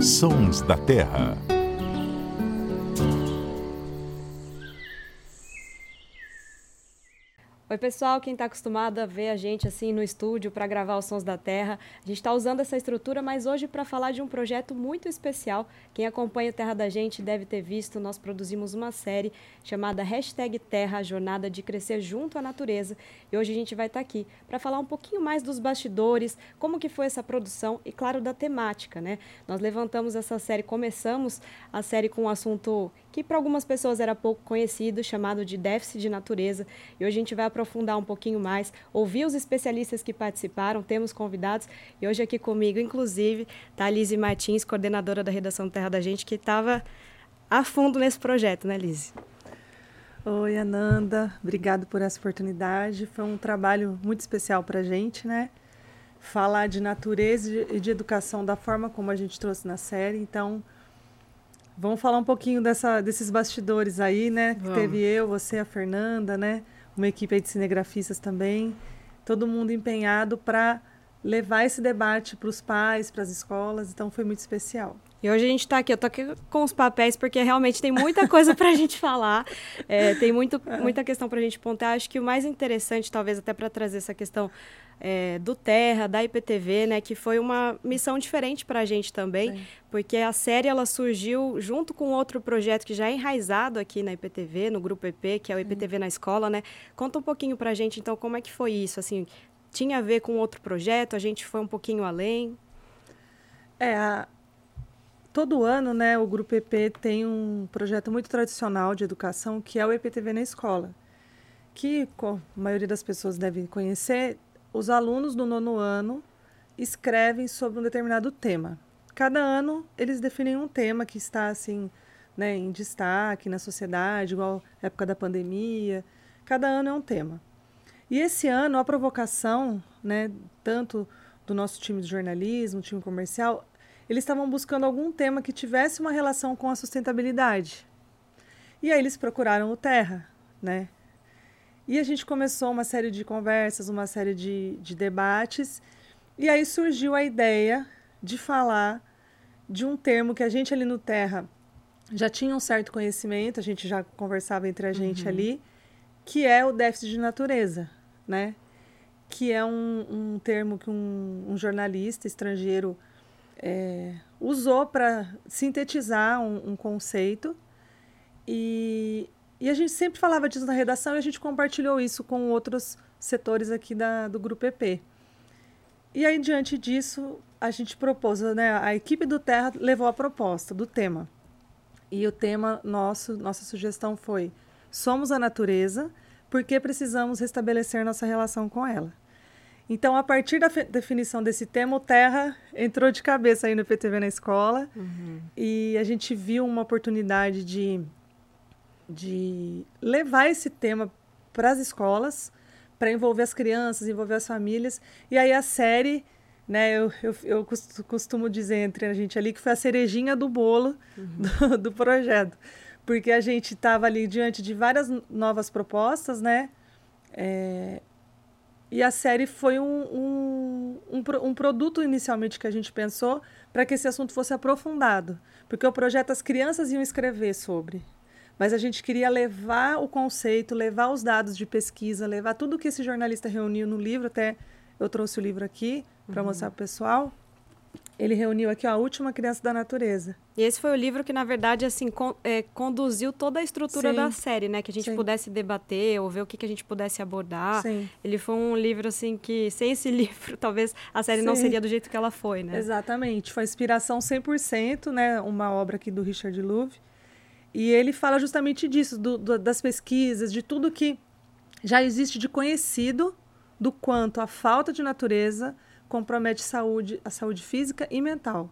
Sons da Terra. Oi, pessoal, quem está acostumado a ver a gente assim no estúdio para gravar os Sons da Terra, a gente está usando essa estrutura, mas hoje para falar de um projeto muito especial. Quem acompanha Terra da Gente deve ter visto, nós produzimos uma série chamada Hashtag Terra, Jornada de Crescer Junto à Natureza. E hoje a gente vai estar tá aqui para falar um pouquinho mais dos bastidores, como que foi essa produção e, claro, da temática, né? Nós levantamos essa série, começamos a série com um assunto que para algumas pessoas era pouco conhecido, chamado de déficit de natureza. E hoje a gente vai aprofundar um pouquinho mais, ouvir os especialistas que participaram, temos convidados. E hoje aqui comigo, inclusive, está a Lise Martins, coordenadora da redação Terra da Gente, que estava a fundo nesse projeto, né, Lise? Oi, Ananda. Obrigado por essa oportunidade. Foi um trabalho muito especial para a gente, né? Falar de natureza e de educação da forma como a gente trouxe na série. Então, Vamos falar um pouquinho dessa, desses bastidores aí, né? Que teve eu, você, a Fernanda, né? Uma equipe aí de cinegrafistas também. Todo mundo empenhado para levar esse debate para os pais, para as escolas. Então foi muito especial. E hoje a gente está aqui, eu tô aqui com os papéis, porque realmente tem muita coisa para a gente falar, é, tem muito, muita questão para a gente pontar. Acho que o mais interessante, talvez até para trazer essa questão é, do Terra, da IPTV, né, que foi uma missão diferente para a gente também, Sim. porque a série ela surgiu junto com outro projeto que já é enraizado aqui na IPTV, no Grupo EP, que é o IPTV na Escola, né? Conta um pouquinho para a gente, então, como é que foi isso, assim, tinha a ver com outro projeto, a gente foi um pouquinho além? É, a, todo ano, né, o Grupo EP tem um projeto muito tradicional de educação, que é o EPTV na Escola, que a maioria das pessoas deve conhecer, os alunos do nono ano escrevem sobre um determinado tema. Cada ano eles definem um tema que está assim, né, em destaque na sociedade, igual época da pandemia. Cada ano é um tema. E esse ano a provocação, né, tanto do nosso time de jornalismo, time comercial, eles estavam buscando algum tema que tivesse uma relação com a sustentabilidade. E aí eles procuraram o Terra, né? E a gente começou uma série de conversas, uma série de, de debates, e aí surgiu a ideia de falar de um termo que a gente ali no Terra já tinha um certo conhecimento, a gente já conversava entre a gente uhum. ali, que é o déficit de natureza, né? Que é um, um termo que um, um jornalista estrangeiro é, usou para sintetizar um, um conceito e, e a gente sempre falava disso na redação e a gente compartilhou isso com outros setores aqui da, do Grupo EP. E aí, diante disso, a gente propôs, né, a equipe do Terra levou a proposta do tema. E o tema nosso, nossa sugestão foi: somos a natureza, porque precisamos restabelecer nossa relação com ela. Então, a partir da definição desse tema, o Terra entrou de cabeça aí no PTV na escola uhum. e a gente viu uma oportunidade de de levar esse tema para as escolas, para envolver as crianças, envolver as famílias. E aí a série, né, eu, eu, eu costumo dizer entre a gente ali que foi a cerejinha do bolo uhum. do, do projeto. Porque a gente estava ali diante de várias novas propostas, né? É, e a série foi um, um, um, um, produto inicialmente que a gente pensou para que esse assunto fosse aprofundado. Porque o projeto as crianças iam escrever sobre mas a gente queria levar o conceito, levar os dados de pesquisa, levar tudo que esse jornalista reuniu no livro, até eu trouxe o livro aqui para uhum. mostrar para o pessoal. Ele reuniu aqui ó, a última criança da natureza. E esse foi o livro que, na verdade, assim, con é, conduziu toda a estrutura Sim. da série, né? Que a gente Sim. pudesse debater ou ver o que, que a gente pudesse abordar. Sim. Ele foi um livro, assim, que sem esse livro, talvez a série não seria do jeito que ela foi, né? Exatamente. Foi inspiração 100%, né? Uma obra aqui do Richard Louv. E ele fala justamente disso, do, do, das pesquisas, de tudo que já existe de conhecido do quanto a falta de natureza compromete saúde, a saúde física e mental.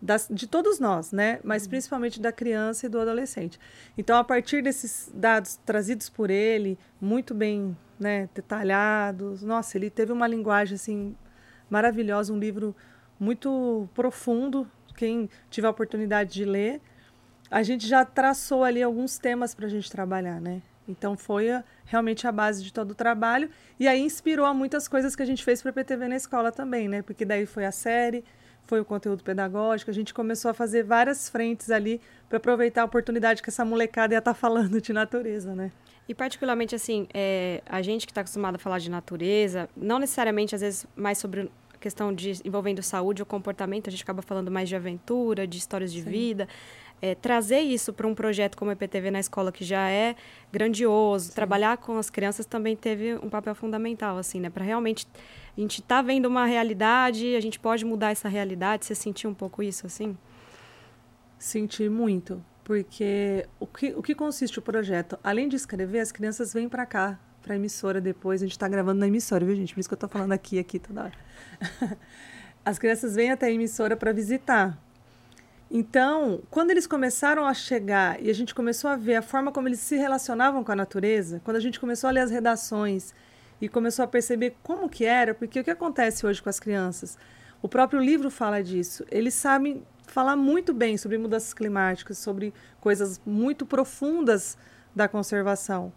Das, de todos nós, né? Mas uhum. principalmente da criança e do adolescente. Então, a partir desses dados trazidos por ele, muito bem né, detalhados, nossa, ele teve uma linguagem assim maravilhosa, um livro muito profundo. Quem tiver a oportunidade de ler, a gente já traçou ali alguns temas para a gente trabalhar, né? Então foi a, realmente a base de todo o trabalho e aí inspirou a muitas coisas que a gente fez para a PTV na escola também, né? Porque daí foi a série, foi o conteúdo pedagógico. A gente começou a fazer várias frentes ali para aproveitar a oportunidade que essa molecada ia estar tá falando de natureza, né? E particularmente assim, é, a gente que está acostumado a falar de natureza, não necessariamente às vezes mais sobre questão de envolvendo saúde ou comportamento, a gente acaba falando mais de aventura, de histórias de Sim. vida. É, trazer isso para um projeto como o EPTV na escola, que já é grandioso, Sim. trabalhar com as crianças também teve um papel fundamental, assim, né? Para realmente a gente tá vendo uma realidade, a gente pode mudar essa realidade. Você sentiu um pouco isso, assim? Senti muito, porque o que, o que consiste o projeto? Além de escrever, as crianças vêm para cá, para a emissora depois. A gente está gravando na emissora, viu, gente? Por isso que eu estou falando aqui, aqui toda hora. As crianças vêm até a emissora para visitar. Então, quando eles começaram a chegar e a gente começou a ver a forma como eles se relacionavam com a natureza, quando a gente começou a ler as redações e começou a perceber como que era, porque o que acontece hoje com as crianças? O próprio livro fala disso. Eles sabem falar muito bem sobre mudanças climáticas, sobre coisas muito profundas da conservação,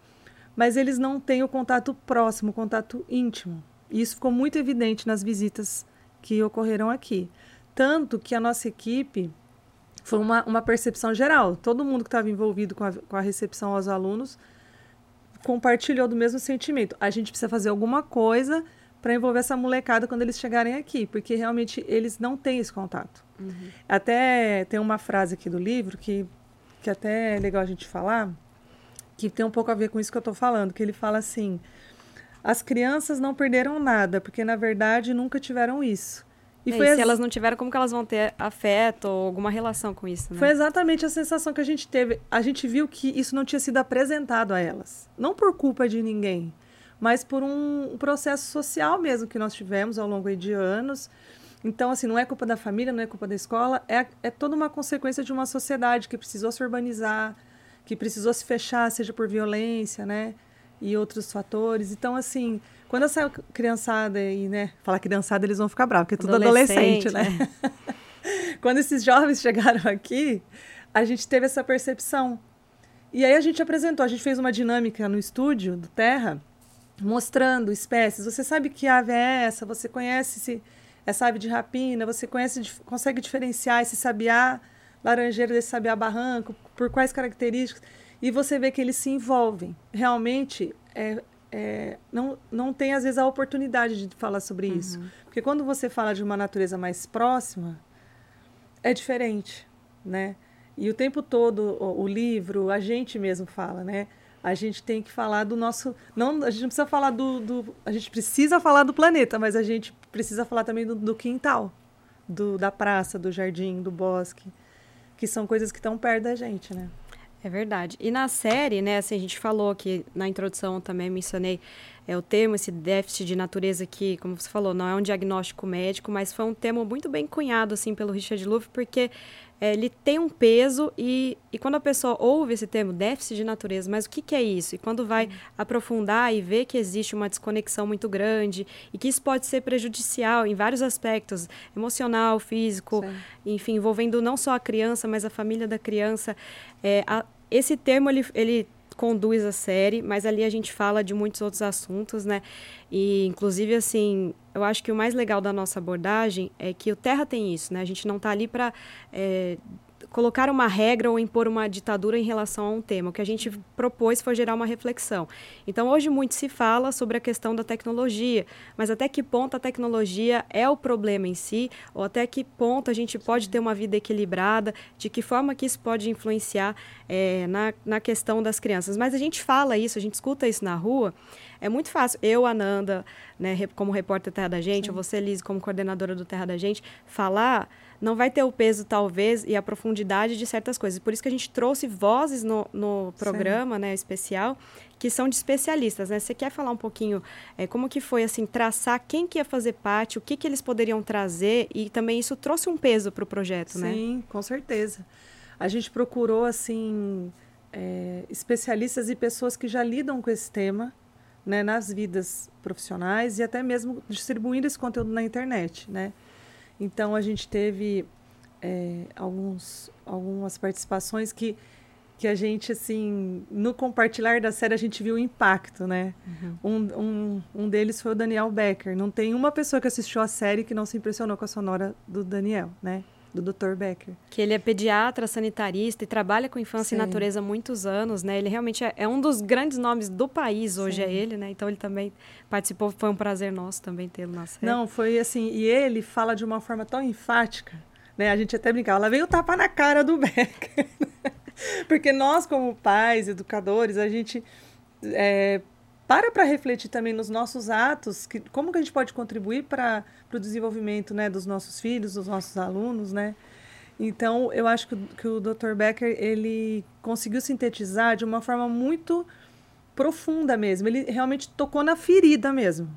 mas eles não têm o contato próximo, o contato íntimo. E isso ficou muito evidente nas visitas que ocorreram aqui. Tanto que a nossa equipe foi uma, uma percepção geral. Todo mundo que estava envolvido com a, com a recepção aos alunos compartilhou do mesmo sentimento. A gente precisa fazer alguma coisa para envolver essa molecada quando eles chegarem aqui, porque realmente eles não têm esse contato. Uhum. Até tem uma frase aqui do livro que, que até é legal a gente falar, que tem um pouco a ver com isso que eu estou falando, que ele fala assim: as crianças não perderam nada, porque na verdade nunca tiveram isso. E, é, e se as... elas não tiveram, como que elas vão ter afeto ou alguma relação com isso? Né? Foi exatamente a sensação que a gente teve. A gente viu que isso não tinha sido apresentado a elas. Não por culpa de ninguém, mas por um, processo social mesmo que nós tivemos ao longo de anos. Então, assim, não é culpa da família, não é culpa da escola, é, é toda uma consequência de uma sociedade que precisou se urbanizar, que precisou se fechar, seja por violência, né? E outros fatores. Então, assim, quando essa criançada aí, né? Falar criançada, eles vão ficar bravos, porque é tudo adolescente, adolescente né? né? quando esses jovens chegaram aqui, a gente teve essa percepção. E aí a gente apresentou, a gente fez uma dinâmica no estúdio do Terra, mostrando espécies. Você sabe que ave é essa? Você conhece esse, essa ave de rapina? Você conhece, consegue diferenciar esse sabiá laranjeiro desse sabiá barranco? Por quais características? E você vê que eles se envolvem. Realmente, é, é, não, não tem, às vezes, a oportunidade de falar sobre uhum. isso. Porque quando você fala de uma natureza mais próxima, é diferente, né? E o tempo todo, o, o livro, a gente mesmo fala, né? a gente tem que falar do nosso. Não, a gente não precisa falar do, do, A gente precisa falar do planeta, mas a gente precisa falar também do, do quintal, do, da praça, do jardim, do bosque, que são coisas que estão perto da gente, né? É verdade. E na série, né, assim, a gente falou que na introdução também mencionei é, o termo, esse déficit de natureza que, como você falou, não é um diagnóstico médico, mas foi um termo muito bem cunhado, assim, pelo Richard Louv, porque é, ele tem um peso e, e quando a pessoa ouve esse termo, déficit de natureza, mas o que, que é isso? E quando vai aprofundar e ver que existe uma desconexão muito grande e que isso pode ser prejudicial em vários aspectos, emocional, físico, Sim. enfim, envolvendo não só a criança, mas a família da criança, é, a, esse termo, ele, ele conduz a série, mas ali a gente fala de muitos outros assuntos, né? E, inclusive, assim, eu acho que o mais legal da nossa abordagem é que o Terra tem isso, né? A gente não está ali para é, colocar uma regra ou impor uma ditadura em relação a um tema. O que a gente propôs foi gerar uma reflexão. Então, hoje muito se fala sobre a questão da tecnologia, mas até que ponto a tecnologia é o problema em si, ou até que ponto a gente pode ter uma vida equilibrada, de que forma que isso pode influenciar é, na, na questão das crianças. Mas a gente fala isso, a gente escuta isso na rua, é muito fácil. Eu, Ananda, né, como repórter Terra da Gente, Sim. ou você, Liz, como coordenadora do Terra da Gente, falar não vai ter o peso, talvez, e a profundidade de certas coisas. Por isso que a gente trouxe vozes no, no programa né, especial, que são de especialistas. Né? Você quer falar um pouquinho é, como que foi, assim, traçar quem que ia fazer parte, o que, que eles poderiam trazer, e também isso trouxe um peso para o projeto, Sim, né? Sim, com certeza. A gente procurou, assim, é, especialistas e pessoas que já lidam com esse tema, né, nas vidas profissionais e até mesmo distribuindo esse conteúdo na internet, né? Então a gente teve é, alguns, algumas participações que que a gente, assim, no compartilhar da série, a gente viu o impacto, né? Uhum. Um, um, um deles foi o Daniel Becker. Não tem uma pessoa que assistiu a série que não se impressionou com a sonora do Daniel, né? Do Dr. Becker. Que ele é pediatra, sanitarista e trabalha com infância Sim. e natureza há muitos anos, né? Ele realmente é, é, um dos grandes nomes do país hoje, é Sim. é ele, né? Então ele também participou, foi um prazer nosso também tê-lo na série. Não, foi assim, e ele fala de uma forma tão enfática, né? A gente até brincava, ela veio tapar na cara do Becker. Porque nós, como pais, educadores, a gente é, para para refletir também nos nossos atos, que, como que a gente pode contribuir para o desenvolvimento né, dos nossos filhos, dos nossos alunos, né? Então, eu acho que, que o Dr. Becker, ele conseguiu sintetizar de uma forma muito profunda mesmo. Ele realmente tocou na ferida mesmo,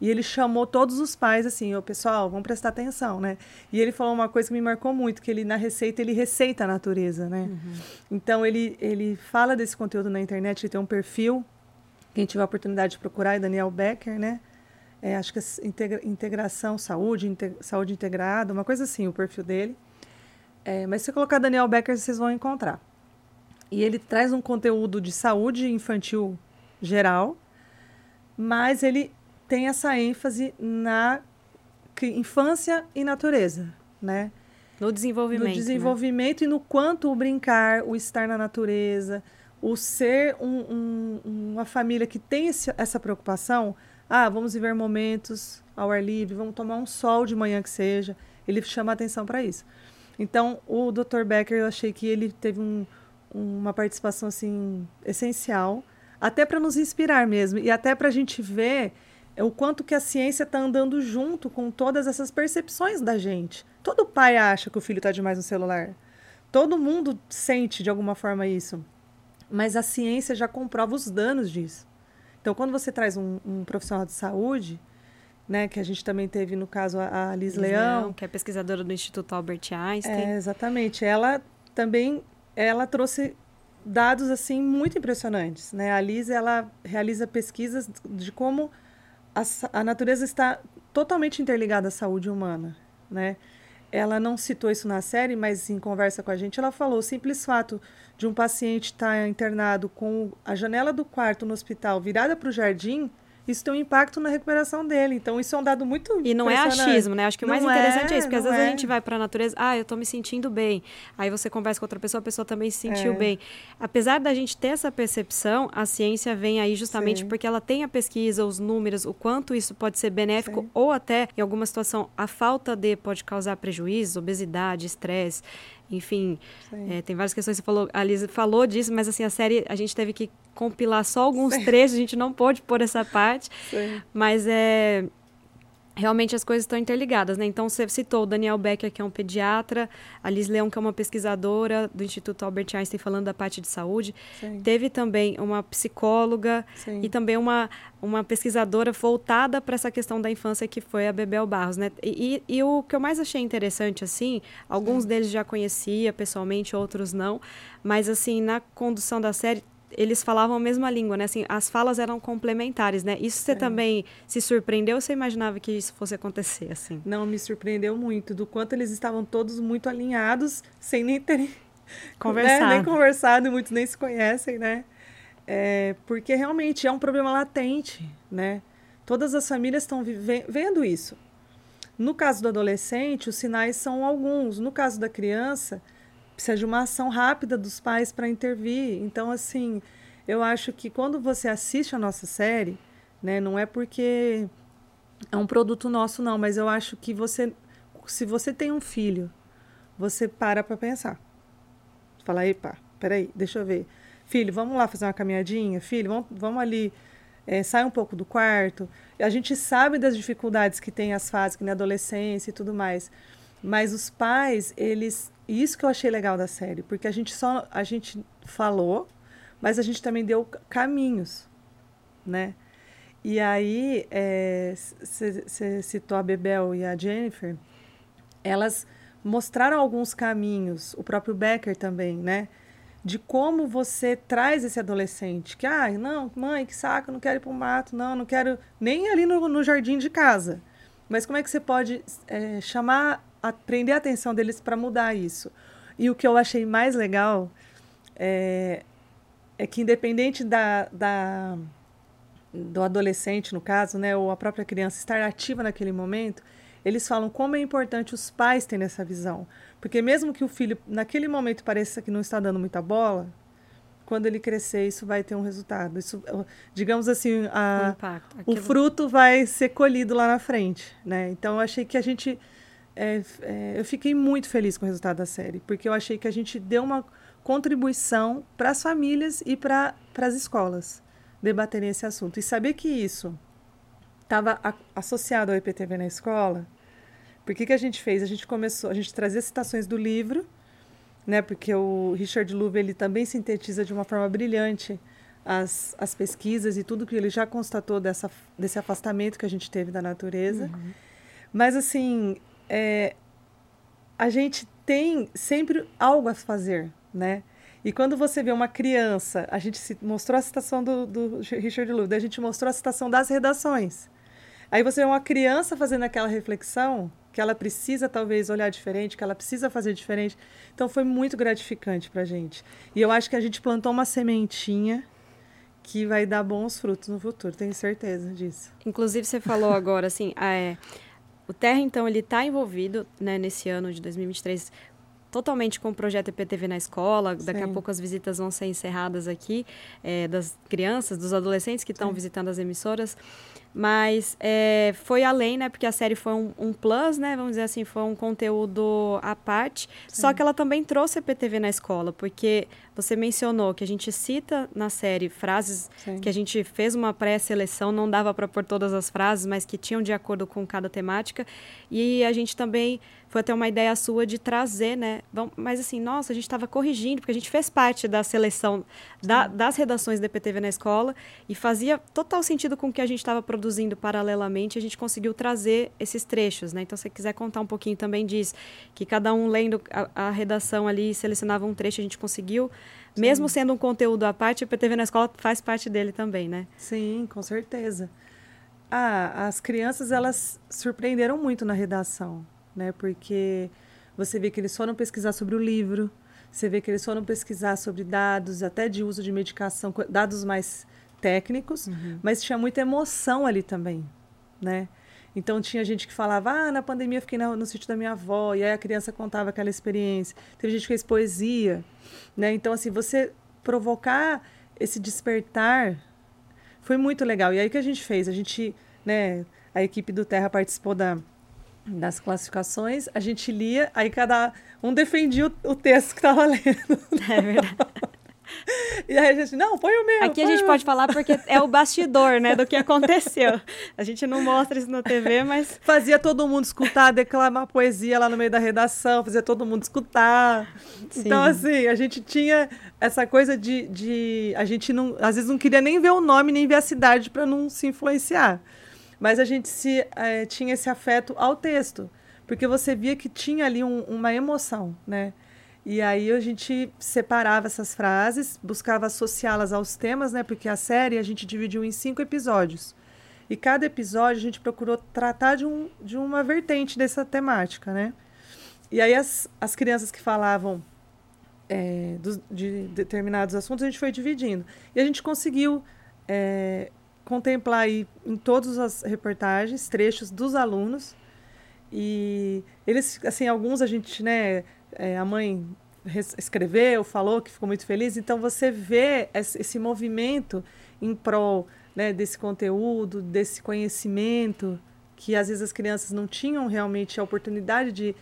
e ele chamou todos os pais assim, o pessoal, vamos prestar atenção, né? E ele falou uma coisa que me marcou muito, que ele na receita ele receita a natureza, né? Uhum. Então ele ele fala desse conteúdo na internet, ele tem um perfil, quem tiver a oportunidade de procurar é Daniel Becker, né? É, acho que é integra, integração, saúde, inte, saúde integrada, uma coisa assim, o perfil dele. É, mas se colocar Daniel Becker, vocês vão encontrar. E ele traz um conteúdo de saúde infantil geral, mas ele tem essa ênfase na infância e natureza, né? No desenvolvimento. No desenvolvimento né? e no quanto o brincar, o estar na natureza, o ser um, um, uma família que tem esse, essa preocupação. Ah, vamos viver momentos ao ar livre, vamos tomar um sol de manhã que seja. Ele chama atenção para isso. Então, o Dr. Becker, eu achei que ele teve um, uma participação assim essencial, até para nos inspirar mesmo e até para a gente ver o quanto que a ciência está andando junto com todas essas percepções da gente. Todo pai acha que o filho está demais no celular. Todo mundo sente de alguma forma isso. Mas a ciência já comprova os danos disso. Então, quando você traz um, um profissional de saúde, né, que a gente também teve no caso a, a Liz, Liz Leão, Leão, que é pesquisadora do Instituto Albert Einstein. É, exatamente. Ela também ela trouxe dados assim muito impressionantes, né? A Liz ela realiza pesquisas de como a, a natureza está totalmente interligada à saúde humana, né? Ela não citou isso na série, mas em conversa com a gente, ela falou o simples fato de um paciente estar tá internado com a janela do quarto no hospital virada para o jardim isso tem um impacto na recuperação dele. Então, isso é um dado muito E não é achismo, né? Acho que o mais interessante é, é isso, porque às vezes é. a gente vai para a natureza, ah, eu estou me sentindo bem. Aí você conversa com outra pessoa, a pessoa também se sentiu é. bem. Apesar da gente ter essa percepção, a ciência vem aí justamente Sim. porque ela tem a pesquisa, os números, o quanto isso pode ser benéfico Sim. ou até, em alguma situação, a falta de pode causar prejuízo, obesidade, estresse. Enfim, é, tem várias questões. Você falou, a Lisa falou disso, mas assim, a série a gente teve que compilar só alguns Sim. trechos, a gente não pôde pôr essa parte. Sim. Mas é realmente as coisas estão interligadas, né? Então você citou o Daniel Becker, que é um pediatra, a Liz Leão, que é uma pesquisadora do Instituto Albert Einstein falando da parte de saúde. Sim. Teve também uma psicóloga Sim. e também uma, uma pesquisadora voltada para essa questão da infância, que foi a Bebel Barros, né? E, e, e o que eu mais achei interessante, assim, alguns Sim. deles já conhecia pessoalmente, outros não, mas assim, na condução da série eles falavam a mesma língua, né? Assim, as falas eram complementares, né? Isso você é. também se surpreendeu ou você imaginava que isso fosse acontecer, assim? Não, me surpreendeu muito, do quanto eles estavam todos muito alinhados, sem nem terem conversado. Né? Nem conversado, muitos nem se conhecem, né? É, porque realmente é um problema latente, né? Todas as famílias estão vendo isso. No caso do adolescente, os sinais são alguns. No caso da criança, precisa de uma ação rápida dos pais para intervir. Então, assim, eu acho que quando você assiste a nossa série, né, não é porque é um produto nosso, não, mas eu acho que você, se você tem um filho, você para para pensar. Fala, epa, peraí, deixa eu ver. Filho, vamos lá fazer uma caminhadinha? Filho, vamos, vamos ali, é, sai um pouco do quarto. A gente sabe das dificuldades que tem as fases, que na adolescência e tudo mais. Mas os pais, eles e isso que eu achei legal da série, porque a gente só a gente falou, mas a gente também deu caminhos, né? E aí, você é, citou a Bebel e a Jennifer, elas mostraram alguns caminhos, o próprio Becker também, né? De como você traz esse adolescente, que, ah, não, mãe, que saco, não quero ir para o mato, não, não quero nem ali no, no jardim de casa. Mas como é que você pode é, chamar a prender a atenção deles para mudar isso. E o que eu achei mais legal é, é que independente da, da, do adolescente, no caso, né, ou a própria criança estar ativa naquele momento, eles falam como é importante os pais terem essa visão. Porque mesmo que o filho, naquele momento, pareça que não está dando muita bola, quando ele crescer, isso vai ter um resultado. Isso, digamos assim, a, o, aquilo... o fruto vai ser colhido lá na frente. Né? Então, eu achei que a gente. É, é, eu fiquei muito feliz com o resultado da série, porque eu achei que a gente deu uma contribuição para as famílias e para as escolas debaterem esse assunto. E saber que isso estava associado ao IPTV na escola, por que, que a gente fez? A gente começou, a gente trazia citações do livro, né? Porque o Richard Louv ele também sintetiza de uma forma brilhante as, as pesquisas e tudo que ele já constatou dessa, desse afastamento que a gente teve da natureza. Uhum. Mas assim, é, a gente tem sempre algo a fazer, né? E quando você vê uma criança, a gente mostrou a citação do, do Richard Louv, a gente mostrou a citação das redações. Aí você vê uma criança fazendo aquela reflexão, que ela precisa talvez olhar diferente, que ela precisa fazer diferente. Então foi muito gratificante para a gente. E eu acho que a gente plantou uma sementinha que vai dar bons frutos no futuro, tenho certeza disso. Inclusive você falou agora assim, é, o Terra então ele está envolvido né, nesse ano de 2023 totalmente com o projeto IPTV na escola. Sim. Daqui a pouco as visitas vão ser encerradas aqui é, das crianças, dos adolescentes que estão visitando as emissoras. Mas é, foi além, né? Porque a série foi um, um, plus, né? Vamos dizer assim, foi um conteúdo à parte. Sim. Só que ela também trouxe a PTV na escola, porque você mencionou que a gente cita na série frases Sim. que a gente fez uma pré-seleção, não dava para pôr todas as frases, mas que tinham de acordo com cada temática. E a gente também foi até uma ideia sua de trazer, né? Mas assim, nossa, a gente estava corrigindo, porque a gente fez parte da seleção da, das redações da PTV na escola e fazia total sentido com o que a gente estava produzindo paralelamente, a gente conseguiu trazer esses trechos, né? Então, se você quiser contar um pouquinho também disso, que cada um lendo a, a redação ali selecionava um trecho, a gente conseguiu, Sim. mesmo sendo um conteúdo à parte, a PTV na escola faz parte dele também, né? Sim, com certeza. Ah, as crianças, elas surpreenderam muito na redação né? Porque você vê que eles foram pesquisar sobre o livro, você vê que eles foram pesquisar sobre dados, até de uso de medicação, dados mais técnicos, uhum. mas tinha muita emoção ali também, né? Então tinha gente que falava, ah, na pandemia eu fiquei no, no sítio da minha avó, e aí a criança contava aquela experiência. Teve gente que fez poesia, né? Então, assim, você provocar esse despertar foi muito legal. E aí o que a gente fez? A gente, né, a equipe do Terra participou da, das classificações, a gente lia, aí cada um defendia o, o texto que estava lendo. É verdade. E aí a gente, não, põe o meu. Aqui a gente pode falar porque é o bastidor, né, do que aconteceu. A gente não mostra isso na TV, mas. Fazia todo mundo escutar, declamar poesia lá no meio da redação, fazia todo mundo escutar. Sim. Então, assim, a gente tinha essa coisa de, de. A gente não. Às vezes não queria nem ver o nome, nem ver a cidade para não se influenciar mas a gente se, é, tinha esse afeto ao texto, porque você via que tinha ali um, uma emoção, né? E aí a gente separava essas frases, buscava associá-las aos temas, né? Porque a série a gente dividiu em cinco episódios. E cada episódio a gente procurou tratar de, um, de uma vertente dessa temática, né? E aí as, as crianças que falavam é, de determinados assuntos, a gente foi dividindo. E a gente conseguiu é, contemplar aí em todas as reportagens trechos dos alunos. E eles assim alguns a gente né é, a mãe escreveu falou que ficou muito feliz. Então você vê esse movimento em prol né, desse conteúdo desse conhecimento que às vezes as crianças não tinham realmente a oportunidade de,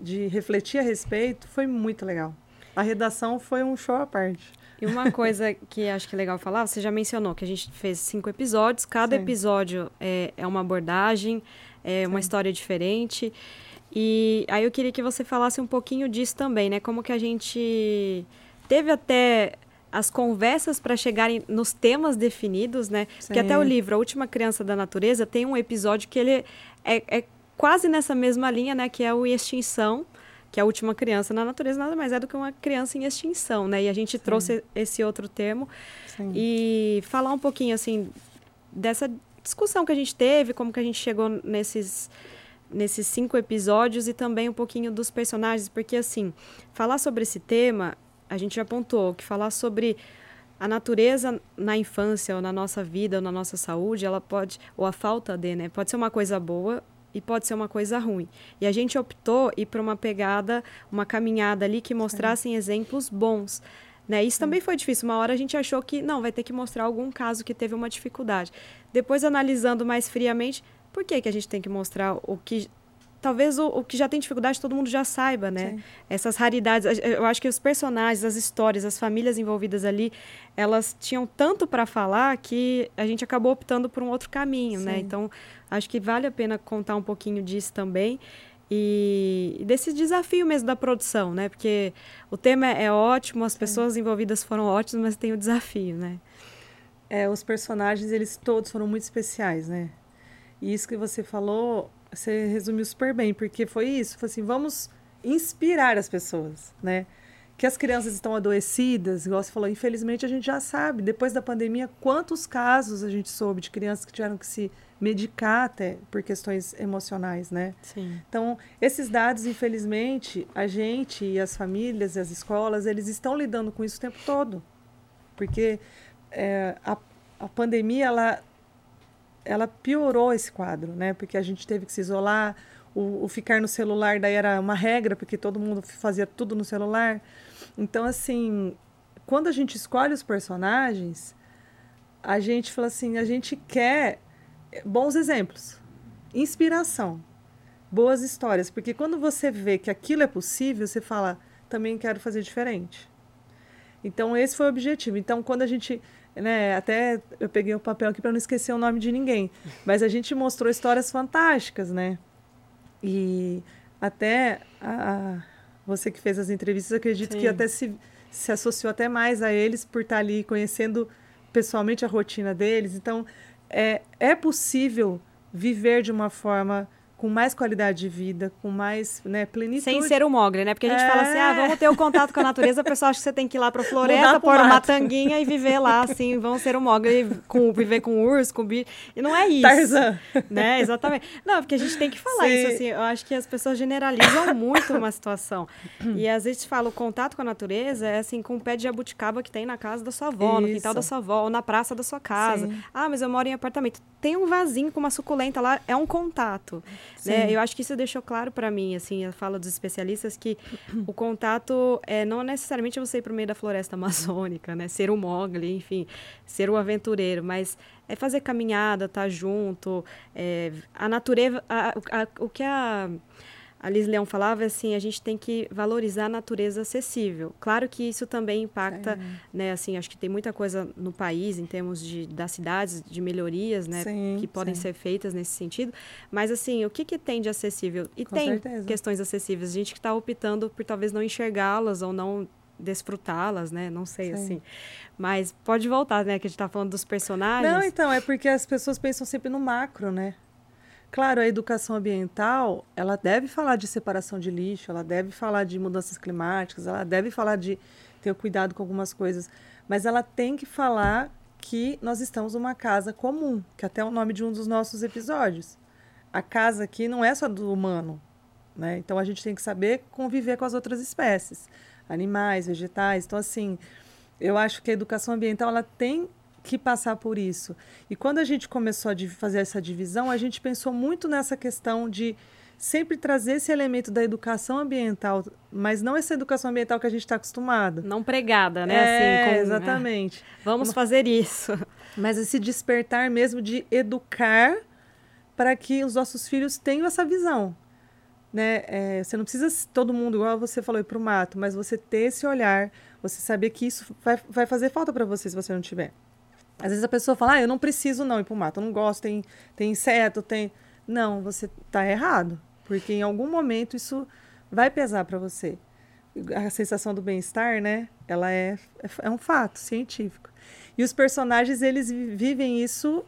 de refletir a respeito foi muito legal. A redação foi um show à parte e uma coisa que acho que é legal falar, você já mencionou que a gente fez cinco episódios, cada Sim. episódio é, é uma abordagem, é Sim. uma história diferente. E aí eu queria que você falasse um pouquinho disso também, né? Como que a gente teve até as conversas para chegarem nos temas definidos, né? Sim. Porque até o livro A Última Criança da Natureza tem um episódio que ele é, é quase nessa mesma linha, né? Que é o Extinção que a última criança na natureza nada mais é do que uma criança em extinção, né? E a gente Sim. trouxe esse outro termo Sim. e falar um pouquinho assim dessa discussão que a gente teve, como que a gente chegou nesses nesses cinco episódios e também um pouquinho dos personagens, porque assim, falar sobre esse tema a gente já apontou que falar sobre a natureza na infância ou na nossa vida ou na nossa saúde, ela pode, ou a falta de, né, pode ser uma coisa boa e pode ser uma coisa ruim. E a gente optou ir para uma pegada, uma caminhada ali que mostrassem Sim. exemplos bons. Né? Isso também foi difícil. Uma hora a gente achou que não, vai ter que mostrar algum caso que teve uma dificuldade. Depois, analisando mais friamente, por que, que a gente tem que mostrar o que talvez o, o, que já tem dificuldade todo mundo já saiba, né? Sim. Essas raridades. Eu acho que os personagens, as histórias, as famílias envolvidas ali, elas tinham tanto para falar que a gente acabou optando por um outro caminho, né? Sim. né? Então, acho que vale a pena contar um pouquinho disso também. E desse desafio mesmo da produção, né? Porque o tema é ótimo, as pessoas envolvidas foram ótimas, mas tem o desafio, né? É, os personagens, eles todos foram muito especiais, né? E isso que você falou você resumiu super bem, porque foi isso. Foi assim, vamos inspirar as pessoas, né? Que as crianças estão adoecidas, igual você falou, infelizmente a gente já sabe, depois da pandemia, quantos casos a gente soube de crianças que tiveram que se medicar até por questões emocionais, né? Sim. Então, esses dados, infelizmente, a gente e as famílias e as escolas, eles estão lidando com isso o tempo todo. Porque é, a, a pandemia, ela ela piorou esse quadro, né? Porque a gente teve que se isolar, o, o, ficar no celular daí era uma regra, porque todo mundo fazia tudo no celular. Então, assim, quando a gente escolhe os personagens, a gente fala assim, a gente quer bons exemplos, inspiração, boas histórias, porque quando você vê que aquilo é possível, você fala, também quero fazer diferente. Então, esse foi o objetivo. Então, quando a gente né? Até eu peguei o papel aqui para não esquecer o nome de ninguém. Mas a gente mostrou histórias fantásticas, né? E até a, a você que fez as entrevistas, acredito Sim. que até se, se associou até mais a eles por estar ali conhecendo pessoalmente a rotina deles. Então, é, é possível viver de uma forma com mais qualidade de vida, com mais né, plenitude. Sem ser o mogre, né? Porque a gente é... fala assim, ah, vamos ter o um contato com a natureza, o pessoal acha que você tem que ir lá para a floresta, pôr uma tanguinha e viver lá, assim, vão ser o mogre, com, viver com urso, com bicho. E não é isso. Tarzan. Né? Exatamente. Não, porque a gente tem que falar Sim. isso, assim, eu acho que as pessoas generalizam muito uma situação. E às vezes fala, o contato com a natureza é assim, com o pé de jabuticaba que tem na casa da sua avó, isso. no quintal da sua avó, ou na praça da sua casa. Sim. Ah, mas eu moro em apartamento. Tem um vasinho com uma suculenta lá, é um contato. Né? Eu acho que isso deixou claro para mim, assim, a fala dos especialistas, que o contato é não necessariamente você ir para o meio da floresta amazônica, né? Ser um mogli, enfim, ser um aventureiro, mas é fazer caminhada, estar tá junto, é, a natureza, a, a, o que a a Liz Leão falava assim, a gente tem que valorizar a natureza acessível. Claro que isso também impacta, é. né, assim, acho que tem muita coisa no país em termos de das cidades, de melhorias, né, sim, que podem sim. ser feitas nesse sentido, mas assim, o que que tem de acessível? E Com tem certeza. questões acessíveis, a gente que está optando por talvez não enxergá-las ou não desfrutá-las, né? Não sei, Sim. assim. Mas pode voltar, né? Que a gente está falando dos personagens. Não, então, é porque as pessoas pensam sempre no macro, né? Claro, a educação ambiental, ela deve falar de separação de lixo, ela deve falar de mudanças climáticas, ela deve falar de ter cuidado com algumas coisas, mas ela tem que falar que nós estamos numa casa comum, que até é o nome de um dos nossos episódios. A casa aqui não é só do humano, né? Então a gente tem que saber conviver com as outras espécies, animais, vegetais. Então assim, eu acho que a educação ambiental ela tem que passar por isso. E quando a gente começou a fazer essa divisão, a gente pensou muito nessa questão de sempre trazer esse elemento da educação ambiental, mas não essa educação ambiental que a gente está acostumado. Não pregada, né? É, assim, com, exatamente. É, vamos fazer isso. Mas esse despertar mesmo de educar para que os nossos filhos tenham essa visão. Né? É, você não precisa todo mundo, igual você falou, ir para o mato, mas você ter esse olhar, você saber que isso vai, vai fazer falta para você se você não tiver. Às vezes a pessoa fala, ah, eu não preciso não ir para o mato, eu não gosto, tem, tem inseto, tem... Não, você está errado, porque em algum momento isso vai pesar para você. A sensação do bem-estar, né, ela é, é um fato científico. E os personagens, eles vivem isso,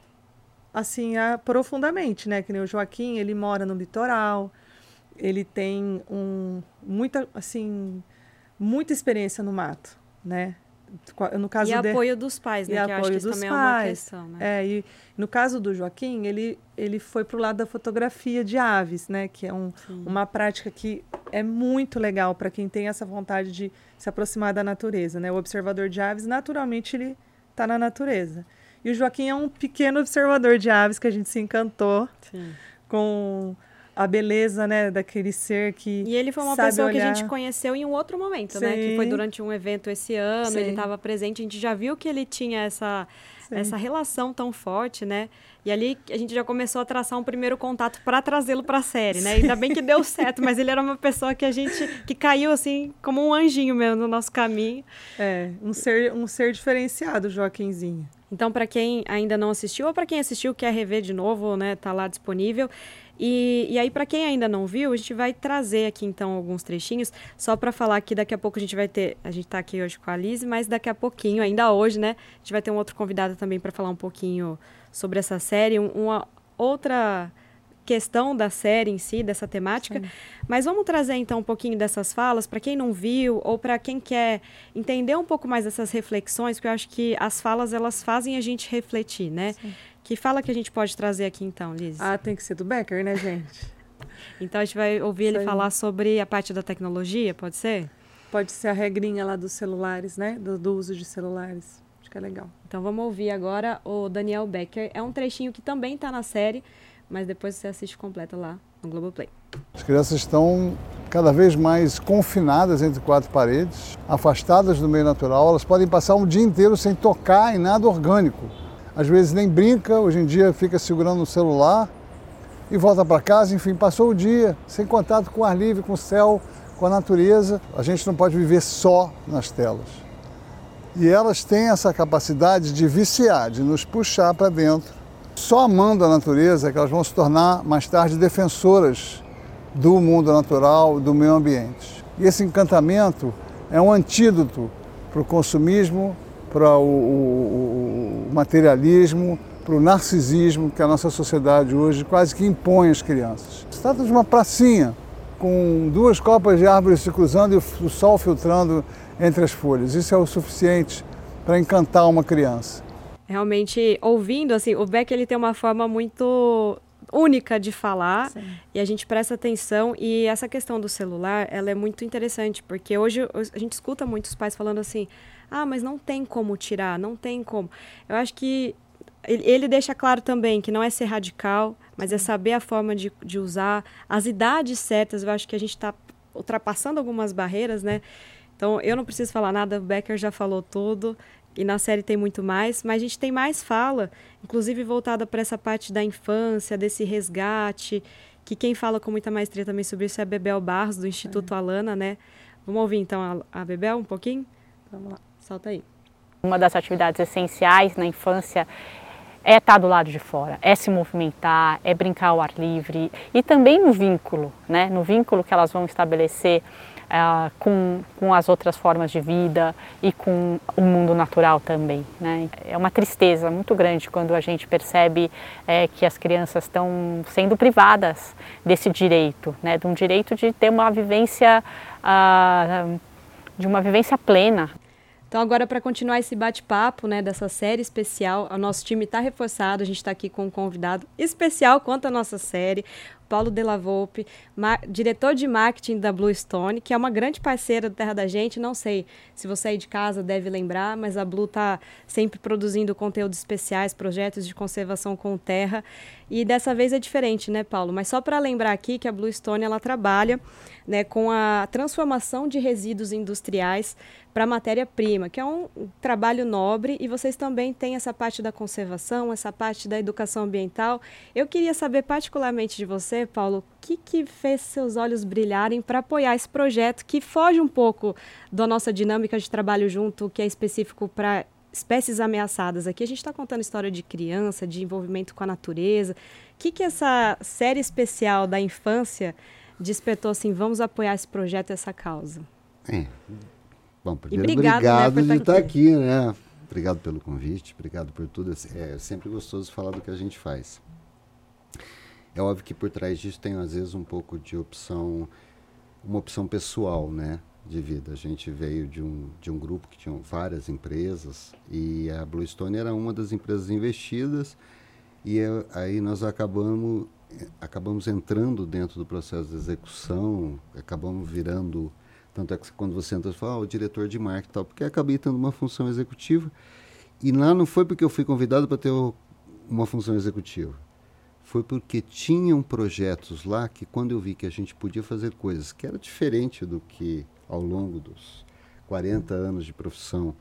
assim, a, profundamente, né, que nem o Joaquim, ele mora no litoral, ele tem um, muita, assim, muita experiência no mato, né, no caso e de... apoio dos pais, né? E que apoio que dos também pais. é uma questão, né? É, e no caso do Joaquim, ele, ele foi para o lado da fotografia de aves, né? Que é um, uma prática que é muito legal para quem tem essa vontade de se aproximar da natureza, né? O observador de aves, naturalmente, ele está na natureza. E o Joaquim é um pequeno observador de aves que a gente se encantou Sim. com a beleza, né, daquele ser que E ele foi uma pessoa que a olhar. gente conheceu em um outro momento, né? Que Sim. foi durante um evento esse ano, ele Sim. estava presente, a gente já viu que ele tinha essa, Sim. essa relação tão forte, né? E ali a gente já começou a traçar um primeiro contato para trazê-lo para a série, né? Ainda bem que deu certo, mas ele era uma pessoa que a gente que caiu assim como um anjinho mesmo no nosso caminho. É, um ser, um ser diferenciado, Joaquinzinho. Então, para quem ainda não assistiu ou para quem assistiu quer rever de novo, né, tá lá disponível. E, e aí, para quem ainda não viu, a gente vai trazer aqui então alguns trechinhos, só para falar que daqui a pouco a gente vai ter. A gente tá aqui hoje com a Liz, mas daqui a pouquinho, ainda hoje, né, a gente vai ter um outro convidado também para falar um pouquinho sobre essa série, um- uma outra questão da série em si, dessa temática. Mas vamos trazer então um pouquinho dessas falas para quem não viu ou para quem quer entender um pouco mais dessas reflexões, porque eu acho que as falas elas fazem a gente refletir, né? Que fala que a gente pode trazer aqui então, Liz? Ah, tem que ser do Becker, né, gente? Então a gente vai ouvir Isso ele aí. falar sobre a parte da tecnologia, pode ser? Pode ser a regrinha lá dos celulares, né? Do, do uso de celulares. Acho que é legal. Então vamos ouvir agora o Daniel Becker. É um trechinho que também está na série, mas depois você assiste completa lá no Globoplay. As crianças estão cada vez mais confinadas entre quatro paredes, afastadas do meio natural. Elas podem passar um dia inteiro sem tocar em nada orgânico. Às vezes nem brinca, hoje em dia fica segurando o celular e volta para casa. Enfim, passou o dia sem contato com o ar livre, com o céu, com a natureza. A gente não pode viver só nas telas. E elas têm essa capacidade de viciar, de nos puxar para dentro. Só amando a natureza é que elas vão se tornar mais tarde defensoras do mundo natural, do meio ambiente. E esse encantamento é um antídoto para o consumismo, para o, o- o materialismo, para o narcisismo que a nossa sociedade hoje quase que impõe às crianças. Se trata de uma pracinha com duas copas de árvores se cruzando e o sol filtrando entre as folhas. Isso é o suficiente para encantar uma criança. Realmente, ouvindo, assim, o Beck ele tem uma forma muito única de falar e a gente presta atenção e essa questão do celular, ela é muito interessante, porque hoje a gente escuta muitos pais falando assim, ah, mas não tem como tirar, não tem como. Eu acho que ele, deixa claro também que não é ser radical, mas é saber a forma de, de usar, as idades certas, eu acho que a gente está ultrapassando algumas barreiras, né? Então, eu não preciso falar nada, o Becker já falou tudo, e na série tem muito mais, mas a gente tem mais fala, inclusive voltada para essa parte da infância, desse resgate, que quem fala com muita maestria também sobre isso é a Bebel Barros, do Instituto Alana, né? Vamos ouvir então a, a Bebel um pouquinho? Vamos lá. Solta aí. Uma das atividades essenciais na infância é estar do lado de fora, é se movimentar, é brincar ao ar livre e também no vínculo, né? no vínculo que elas vão estabelecer ah, com, com as outras formas de vida e com o mundo natural também. Né? É uma tristeza muito grande quando a gente percebe eh, que as crianças estão sendo privadas desse direito, né? de um direito de ter uma vivência, ah, de uma vivência plena, Então, agora, para continuar esse bate-papo né, dessa série especial, o nosso time está reforçado, a gente está aqui com um convidado especial quanto à nossa série, Paulo ma- diretor de marketing da Blue Stone, que é uma grande parceira do Terra da Gente. Não sei se você aí de casa deve lembrar, mas a Blue está sempre produzindo conteúdos especiais, projetos de conservação com terra. E dessa vez é diferente, né, Paulo? Mas só para lembrar aqui que a Blue Stone ela trabalha né, com a transformação de resíduos industriais para matéria-prima, que é um trabalho nobre e vocês também têm essa parte da conservação, essa parte da educação ambiental. Eu queria saber particularmente de você, Paulo, o que, que fez seus olhos brilharem para apoiar esse projeto que foge um pouco da nossa dinâmica de trabalho junto, que é específico para espécies ameaçadas. Aqui a gente está contando história de criança, de envolvimento com a natureza. O que, que essa série especial da infância despertou assim, vamos apoiar esse projeto essa causa? É. Bom, primeiro, obrigado, né, obrigado por de estar aqui. aqui, né? Obrigado pelo convite, obrigado por tudo. É sempre gostoso falar do que a gente faz. É óbvio que por trás disso tem, às vezes, um pouco de opção, uma opção pessoal, né? de vida. A gente veio de um, de um grupo que tinha várias empresas e a Bluestone era uma das empresas investidas e eu, aí nós acabamos, acabamos entrando dentro do processo de execução, acabamos virando, tanto é que quando você entra, você fala, ah, o diretor de marketing tal, porque acabei tendo uma função executiva e lá não foi porque eu fui convidado para ter uma função executiva. Foi porque tinham projetos lá que quando eu vi que a gente podia fazer coisas que era diferente do que ao longo dos 40 anos de profissão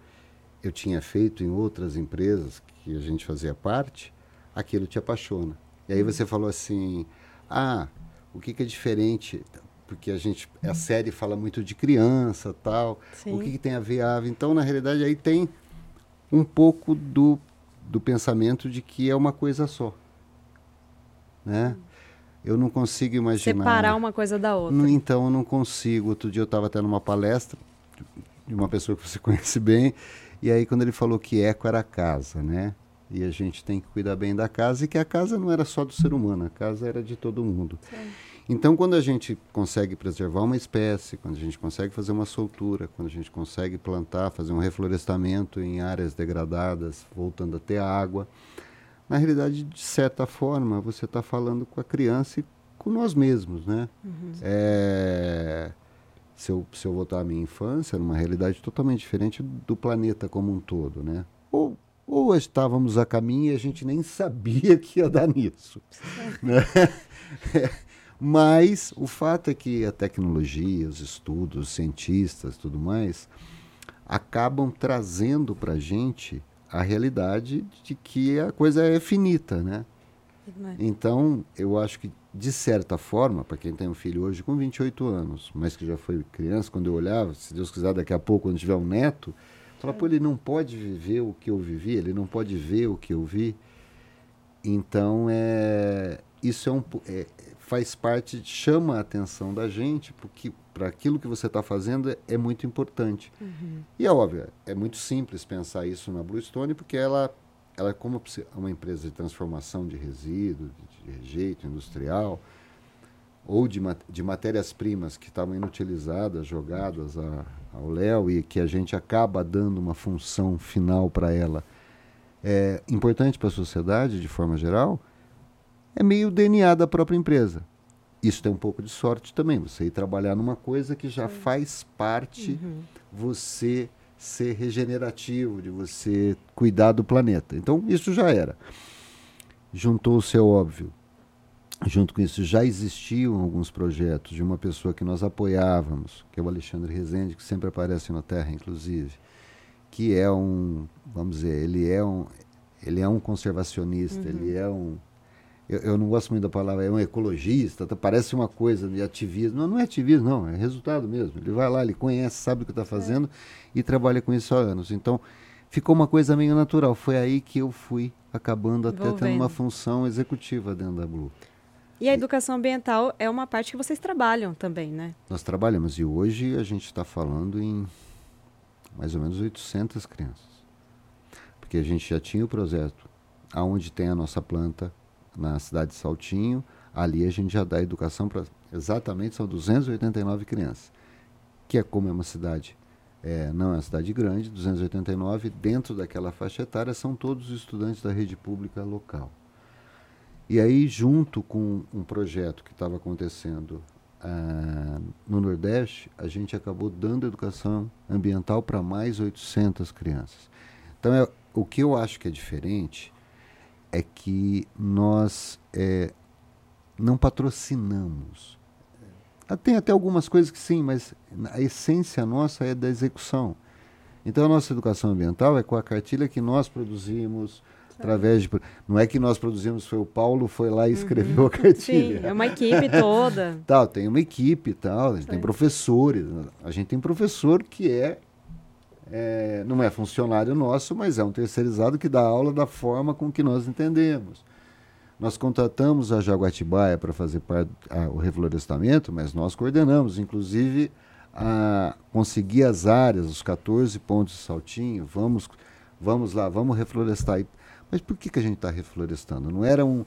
eu tinha feito em outras empresas que a gente fazia parte, aquilo te apaixona. E aí você falou assim: "Ah, o que, que é diferente porque a gente a série fala muito de criança tal Sim. o que, que, tem a ver a ave então na realidade aí tem um pouco do, do pensamento de que é uma coisa só né eu não consigo imaginar. Separar uma coisa da outra. Então, eu não consigo. Outro dia eu estava tendo uma palestra de uma pessoa que você conhece bem, e aí quando ele falou que eco era a casa, né? E a gente tem que cuidar bem da casa, e que a casa não era só do ser humano, a casa era de todo mundo. Sim. Então, quando a gente consegue preservar uma espécie, quando a gente consegue fazer uma soltura, quando a gente consegue plantar, fazer um reflorestamento em áreas degradadas, voltando a ter água, na realidade, de certa forma, você está falando com a criança e com nós mesmos, né? Uhum. É, se, eu, se eu voltar à minha infância, numa realidade totalmente diferente do planeta como um todo, né? Ou, ou estávamos a caminho e a gente nem sabia que ia dar nisso. né? Mas o fato é que a tecnologia, os estudos, os cientistas, tudo mais, acabam trazendo para a gente a realidade de que a coisa é finita, né? É. Então, eu acho que, de certa forma, para quem tem um filho hoje com 28 anos, mas que já foi criança, quando eu olhava, se Deus quiser, daqui a pouco, quando tiver um neto, fala, pô, ele não pode viver o que eu vivi, ele não pode ver o que eu vi. Então, é, isso é um, é, faz parte, chama a atenção da gente, porque para aquilo que você está fazendo é, é, muito importante. Uhum. E é óbvio, é muito simples pensar isso na Bluestone, porque ela, ela é como uma empresa de transformação de resíduos, de, de rejeito industrial, ou de, de matérias-primas que estavam inutilizadas, jogadas a, ao léu e que a gente acaba dando uma função final para ela, é importante para a sociedade de forma geral, é meio DNA da própria empresa. Isso tem um pouco de sorte também, você ir trabalhar numa coisa que já faz parte uhum. você ser regenerativo, de você cuidar do planeta. Então, isso já era. Juntou o seu óbvio. Junto com isso, já existiam alguns projetos de uma pessoa que nós apoiávamos, que é o Alexandre Rezende, que sempre aparece na Terra, inclusive, que é um, vamos dizer, ele é um, ele é um conservacionista, uhum. ele é um, eu, eu, não gosto muito da palavra, é um ecologista, tá, parece uma coisa de ativismo. Não, não é ativismo, não, é resultado mesmo. Ele vai lá, ele conhece, sabe o que está fazendo é. e trabalha com isso há anos. Então, ficou uma coisa meio natural. Foi aí que eu fui acabando até tendo uma função executiva dentro da Blue. E a educação ambiental é uma parte que vocês trabalham também, né? Nós trabalhamos e hoje a gente está falando em mais ou menos 800 crianças. Porque a gente já tinha o projeto aonde tem a nossa planta, na cidade de Saltinho. Ali a gente já dá educação para exatamente são 289 crianças, que é como é uma cidade, é, não é uma cidade grande, 289 dentro daquela faixa etária são todos os estudantes da rede pública local. E aí, junto com um projeto que estava acontecendo ah, no Nordeste, a gente acabou dando educação ambiental para mais 800 crianças. Então, é, o que eu acho que é diferente é que nós é, não patrocinamos. Tem até algumas coisas que sim, mas a essência nossa é da execução. Então a nossa educação ambiental é com a cartilha que nós produzimos, através de. Não é que nós produzimos, foi o Paulo foi lá e uhum. escreveu uhum. a cartilha. Sim, é uma equipe toda. tal, tem uma equipe tal, a gente tem professores. A gente tem professor que é é, não é funcionário nosso, mas é um terceirizado que dá aula da forma com que nós entendemos. Nós contratamos a Jaguatibaia para fazer parte o reflorestamento, mas nós coordenamos, inclusive, a conseguir as áreas, os 14 pontos de saltinho, vamos, vamos lá, vamos reflorestar. Mas por que, que a gente está reflorestando? Não era um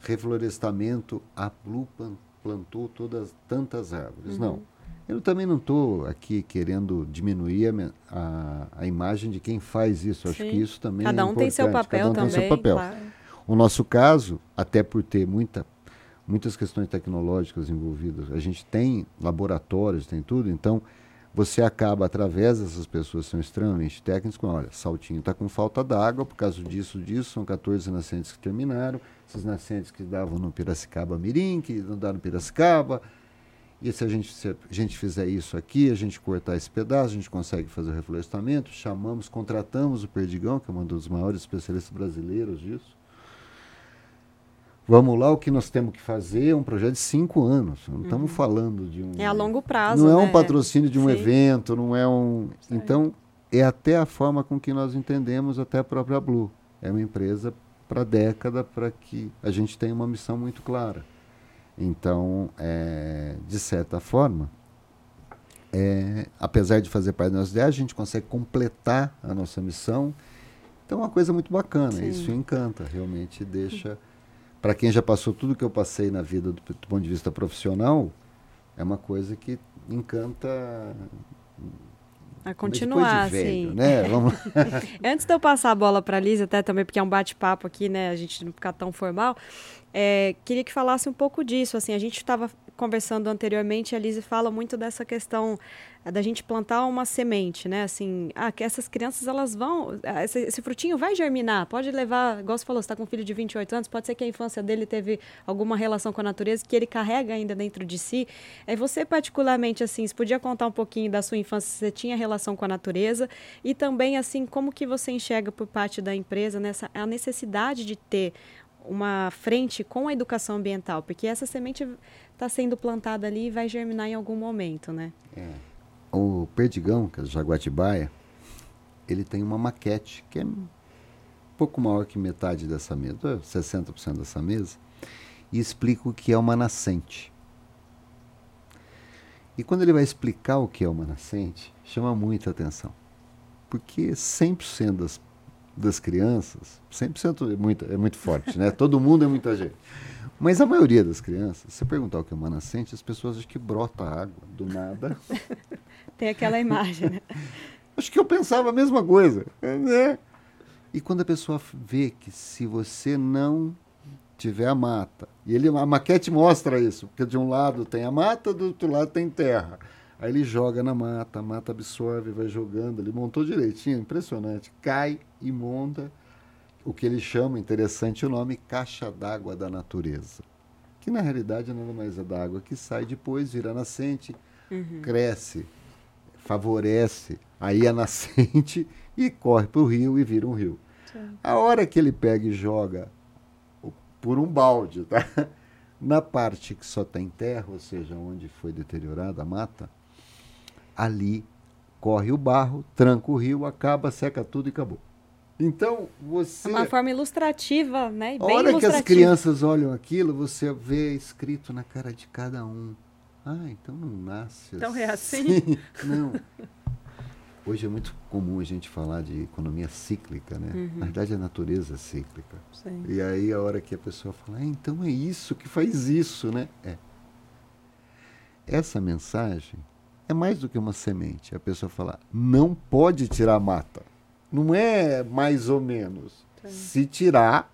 reflorestamento, a Blue plantou todas tantas árvores, uhum. não Eu também não estou aqui querendo diminuir a, a, a, imagem de quem faz isso. Acho que isso também Cada é um tem seu papel Cada um também. Tem seu papel. Claro. O nosso caso, até por ter muita, muitas questões tecnológicas envolvidas, a gente tem laboratórios, tem tudo, então você acaba, através dessas pessoas que são extremamente técnicas, com, olha, Saltinho está com falta d'água por causa disso, disso, são 14 nascentes que terminaram, esses nascentes que davam no Piracicaba Mirim, que não dá no Piracicaba, e se a gente, se a gente fizer isso aqui, a gente cortar esse pedaço, a gente consegue fazer o reflorestamento, chamamos, contratamos o Perdigão, que é um dos maiores especialistas brasileiros disso, Vamos lá, o que nós temos que fazer é um projeto de cinco anos. Não uhum. estamos falando de um. É a longo prazo. Não né? é um patrocínio de um Sim. evento, não é um. Sim. Então, é até a forma com que nós entendemos até a própria Blue. É uma empresa para década para que a gente tenha uma missão muito clara. Então, é, de certa forma, é, apesar de fazer parte da nossa ideia, a gente consegue completar a nossa missão. Então, é uma coisa muito bacana. Sim. Isso encanta, realmente deixa para quem já passou tudo que eu passei na vida do, do, ponto de vista profissional, é uma coisa que encanta a continuar, velho, sim. Né? Vamos... Antes de eu passar a bola para a Liz, até também porque é um bate-papo aqui, né? A gente não ficar tão formal. É, queria que falasse um pouco disso. Assim, a gente estava conversando anteriormente, a Lise fala muito dessa questão eh, da gente plantar uma semente, né? Assim, ah, que essas crianças elas vão, eh, esse, esse frutinho vai germinar, pode levar, igual você falou, você está com um filho de 28 anos, pode ser que a infância dele teve alguma relação com a natureza que ele carrega ainda dentro de si. É você particularmente assim, você podia contar um pouquinho da sua infância, se você tinha relação com a natureza e também assim como que você enxerga por parte da empresa nessa a necessidade de ter uma frente com a educação ambiental, porque essa semente está sendo plantada ali e vai germinar em algum momento, né? É. O Perdigão, que é o Jaguatibaia, ele tem uma maquete que é um pouco maior que metade dessa mesa, 60% dessa mesa, e explica o que é uma nascente. E quando ele vai explicar o que é uma nascente, chama muita atenção. Porque 100% das, das crianças, 100% é muito, é muito forte, né? Todo mundo é muita gente. Mas a maioria das crianças, se perguntar o que é uma nascente, as pessoas acham que brota água do nada. Tem aquela imagem, né? Acho que eu pensava a mesma coisa. Né? E quando a pessoa vê que se você não tiver a mata, e ele, a maquete mostra isso, porque de um lado tem a mata, do outro lado tem terra. Aí ele joga na mata, a mata absorve, vai jogando, ele montou direitinho, impressionante. Cai e monta o que ele chama, interessante o nome, caixa d'água da natureza. Que na realidade nada mais é da água que sai depois, vira nascente, uhum. cresce, favorece, aí a nascente e corre para o rio e vira um rio. Sim. A hora que ele pega e joga por um balde, tá? Na parte que só tem terra, ou seja, onde foi deteriorada a mata, ali corre o barro, tranca o rio, acaba, seca tudo e acabou. Então, você. É uma forma ilustrativa, né? Bem a hora que as crianças olham aquilo, você vê escrito na cara de cada um. Ah, então não nasce então é assim. assim. não. Hoje é muito comum a gente falar de economia cíclica, né? Uhum. Na verdade, a natureza é cíclica. Sim. E aí, a hora que a pessoa fala, ah, então é isso que faz isso, né? É. Essa mensagem é mais do que uma semente. A pessoa fala, não pode tirar a mata. Não é mais ou menos. Sim. Se tirar.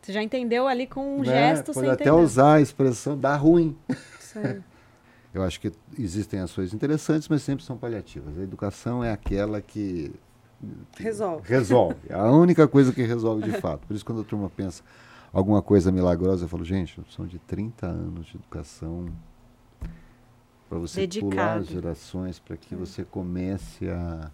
Você já entendeu ali com um né? gesto Pode até usar a expressão dar ruim. Sim. Eu acho que existem ações interessantes, mas sempre são paliativas. A educação é aquela que. Resolve. Resolve. É a única coisa que resolve de fato. Por isso, quando a turma pensa alguma coisa milagrosa, eu falo, gente, são de 30 anos de educação para você Dedicado. pular gerações, para que é. você comece a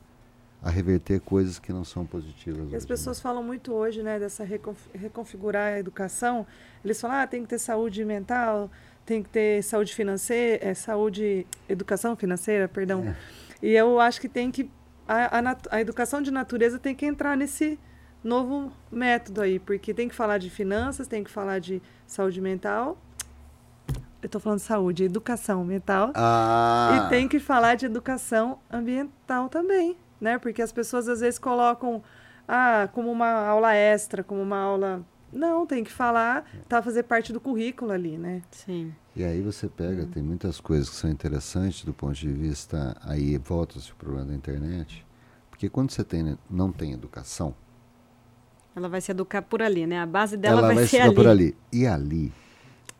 a reverter coisas que não são positivas. E as hoje, pessoas né? falam muito hoje, né, dessa reconfigurar a educação. Eles falam, ah, tem que ter saúde mental, tem que ter saúde financeira, é, saúde, educação financeira, perdão. É. E eu acho que tem que a, a, a, educação de natureza tem que entrar nesse novo método aí, porque tem que falar de finanças, tem que falar de saúde mental. Eu estou falando de saúde, educação mental. Ah. E tem que falar de educação ambiental também né? Porque as pessoas às vezes colocam ah, como uma aula extra, como uma aula Não, tem que falar, tá fazer parte do currículo ali, né? Sim. E aí você pega, tem muitas coisas que são interessantes do ponto de vista, aí volta-se o problema da internet, porque quando você tem, não tem educação, Ela vai se educar por ali, né? A base dela ela vai, vai ser ficar ali. por ali. E ali,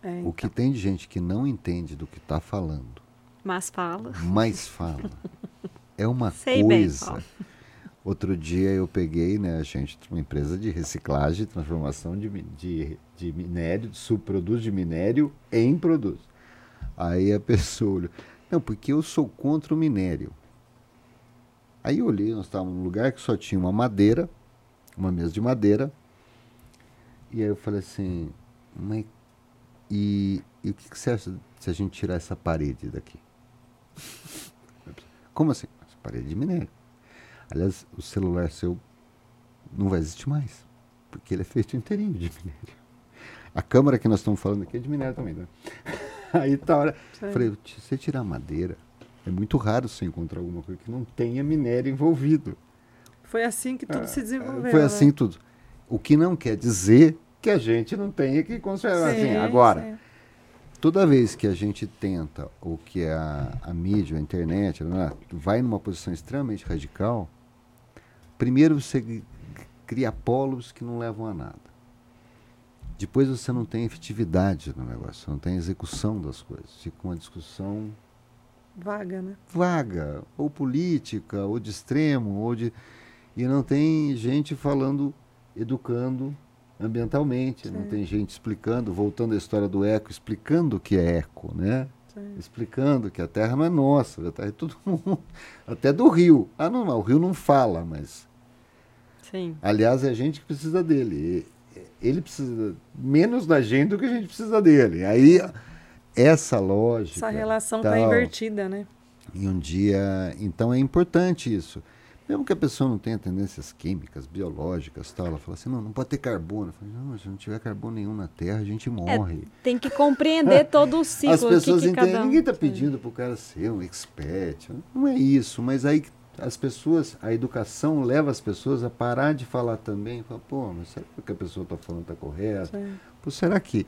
É, o que tem de gente que não entende do que está falando, Mas fala. mas fala, é uma Sei bem, coisa. Paulo. Outro dia eu peguei, né, a gente, uma empresa de reciclagem e transformação de, de, de minério, de subprodutos de minério em produtos. Aí a pessoa olhou, não, porque eu sou contra o minério. Aí eu olhei, nós estávamos num lugar que só tinha uma madeira, uma mesa de madeira, e aí eu falei assim, mas e, e o que, que você acha se a gente tirar essa parede daqui? Como assim? Essa parede de minério. Aliás, o celular seu não vai existir mais, porque ele é feito inteirinho de minério. A câmera que nós estamos falando aqui é de minério também, né? Aí tá hora. Sei. Falei, se você tirar madeira, é muito raro você encontrar alguma coisa que não tenha minério envolvido. Foi assim que tudo se desenvolveu. Foi né? assim tudo. O que não quer dizer que a gente não tenha que conservar. Assim, Sim, agora, sim. toda vez que a gente tenta, ou que a, a mídia, a internet, né, vai numa posição extremamente radical, primeiro você cria polos que não levam a nada. Depois você não tem efetividade no negócio, você não tem execução das coisas. Fica uma discussão Vaga, né? vaga, ou política, ou de extremo, ou de. E não tem gente falando, educando ambientalmente, não Sim. tem gente explicando, voltando à história do eco, explicando o que é eco, né? Sim. Explicando que a terra não é nossa, a terra é todo mundo, até do rio. Ah, não, não, o rio não fala, mas. Sim. Aliás, é a gente que precisa dele. Ele precisa menos da gente do que a gente precisa dele. Aí, essa lógica. Essa relação tá tal, invertida, né? e um dia. Então é importante isso. Mesmo que a pessoa não tenha tendências químicas, biológicas tal, ela fala assim: não, não pode ter carbono. Eu falo, não, se não tiver carbono nenhum na Terra, a gente morre. Tem que compreender todo o ciclo. As pessoas que, que entendem. um... Ninguém está pedindo para o cara ser um expert. Não é isso. Mas aí as pessoas, a educação leva as pessoas a parar de falar também. Fala, pô, mas será que o que a pessoa está falando está correto? Pô, será que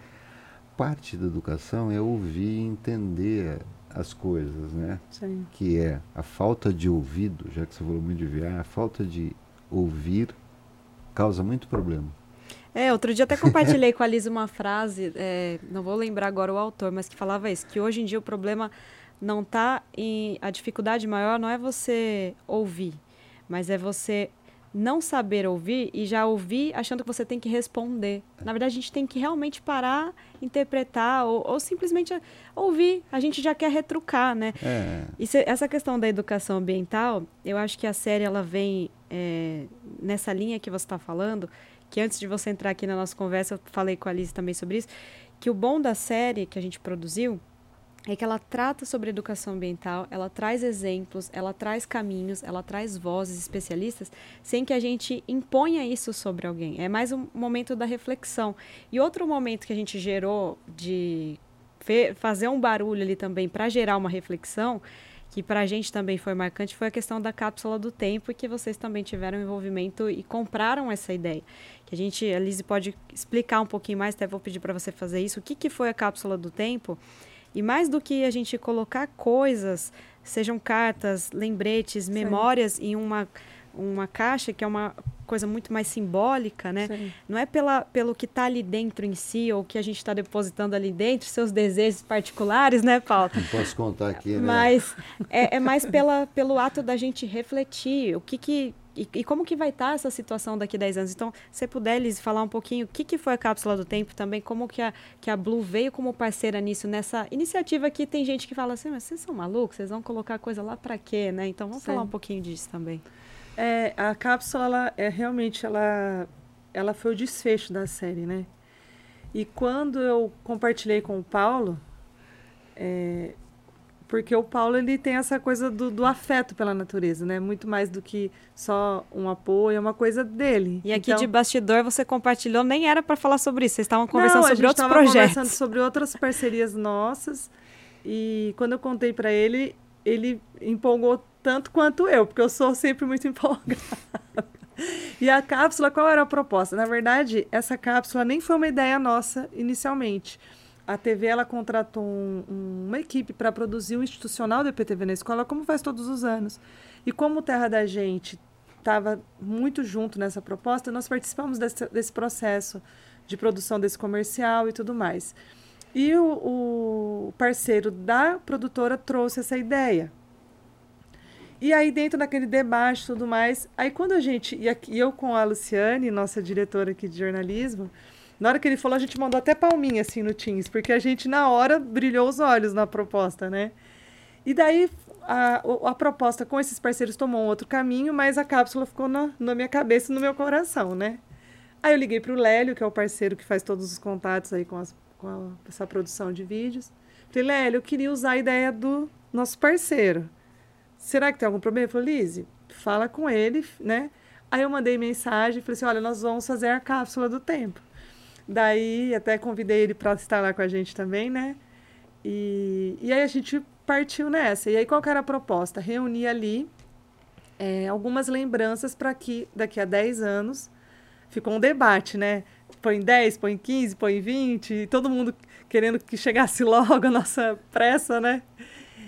parte da educação é ouvir e entender as coisas, né? Sim. que é a falta de ouvido, já que você falou muito de VR, a falta de ouvir causa muito problema. É, outro dia até compartilhei com a Liz uma frase, é, não vou lembrar agora o autor, mas que falava isso, que hoje em dia o problema não está em... A dificuldade maior não é você ouvir, mas é você não saber ouvir e já ouvir achando que você tem que responder. Na verdade, a gente tem que realmente parar, interpretar ou, ou simplesmente ouvir. A gente já quer retrucar, né? É, E essa questão da educação ambiental, eu acho que a série ela vem é, nessa linha que você está falando, que antes de você entrar aqui na nossa conversa, eu falei com a Alice também sobre isso, que o bom da série que a gente produziu é que ela trata sobre educação ambiental, ela traz exemplos, ela traz caminhos, ela traz vozes especialistas, sem que a gente imponha isso sobre alguém. É mais um momento da reflexão. E outro momento que a gente gerou de fazer um barulho ali também para gerar uma reflexão, que para a gente também foi marcante, foi a questão da cápsula do tempo e que vocês também tiveram envolvimento e compraram essa ideia. Que a gente, a Lizzie pode explicar um pouquinho mais, até vou pedir para você fazer isso, o que, que foi a cápsula do tempo e mais do que a gente colocar coisas, sejam cartas, lembretes, memórias em uma, uma caixa, que é uma coisa muito mais simbólica, né? Sim. Não é pela, pelo que está ali dentro em si, ou que a gente está depositando ali dentro, seus desejos particulares, né, Paulo? não posso contar aqui, né? Mas é, é mais pela, pelo ato da gente refletir o que que e, e como que vai estar essa situação daqui a 10 anos. Então, se puder, Liz, falar um pouquinho o que, que foi a Cápsula do Tempo também, como que a, que a Blue veio como parceira nisso, nessa iniciativa que tem gente que fala assim, mas vocês são malucos, vocês vão colocar coisa lá para quê, né? Então, vamos Sim. falar um pouquinho disso também. É, a cápsula, ela, é realmente, ela, ela foi o desfecho da série, né? E quando eu compartilhei com o Paulo, é, porque o Paulo, ele tem essa coisa do, do afeto pela natureza, né? Muito mais do que só um apoio, é uma coisa dele. E aqui Então- de bastidor você compartilhou, nem era para falar sobre isso, vocês estavam conversando Não, sobre outros projetos. conversando sobre outras parcerias nossas. E quando eu contei para ele, ele empolgou tanto quanto eu, porque eu sou sempre muito empolgada. E a cápsula, qual era a proposta? Na verdade, essa cápsula nem foi uma ideia nossa inicialmente. A TV ela contratou um, um, uma equipe para produzir o institucional do EPTV na escola, como faz todos os anos. E como Terra da Gente estava muito junto nessa proposta, nós participamos desse, desse processo de produção desse comercial e tudo mais. E o, o parceiro da produtora trouxe essa ideia. E aí, dentro daquele debate e tudo mais, aí quando a gente, e aqui, eu com a Luciane, nossa diretora aqui de jornalismo, na hora que ele falou, a gente mandou até palminha assim no Teams, porque a gente na hora brilhou os olhos na proposta, né? E daí a, a proposta com esses parceiros tomou um outro caminho, mas a cápsula ficou na, na minha cabeça e no meu coração, né? Aí eu liguei para o Lélio, que é o parceiro que faz todos os contatos aí com, as, com a, essa produção de vídeos. Falei, Lélio, eu queria usar a ideia do nosso parceiro. Será que tem algum problema? Ele falou, Lise, fala com ele, né? Aí eu mandei mensagem falei assim, olha, nós vamos fazer a cápsula do tempo. Daí até convidei ele para estar lá com a gente também, né? E, e aí a gente partiu nessa. E aí qual era a proposta? Reunir ali é, algumas lembranças para que daqui a 10 anos ficou um debate, né? Põe 10, põe 15, põe 20, todo mundo querendo que chegasse logo a nossa pressa, né?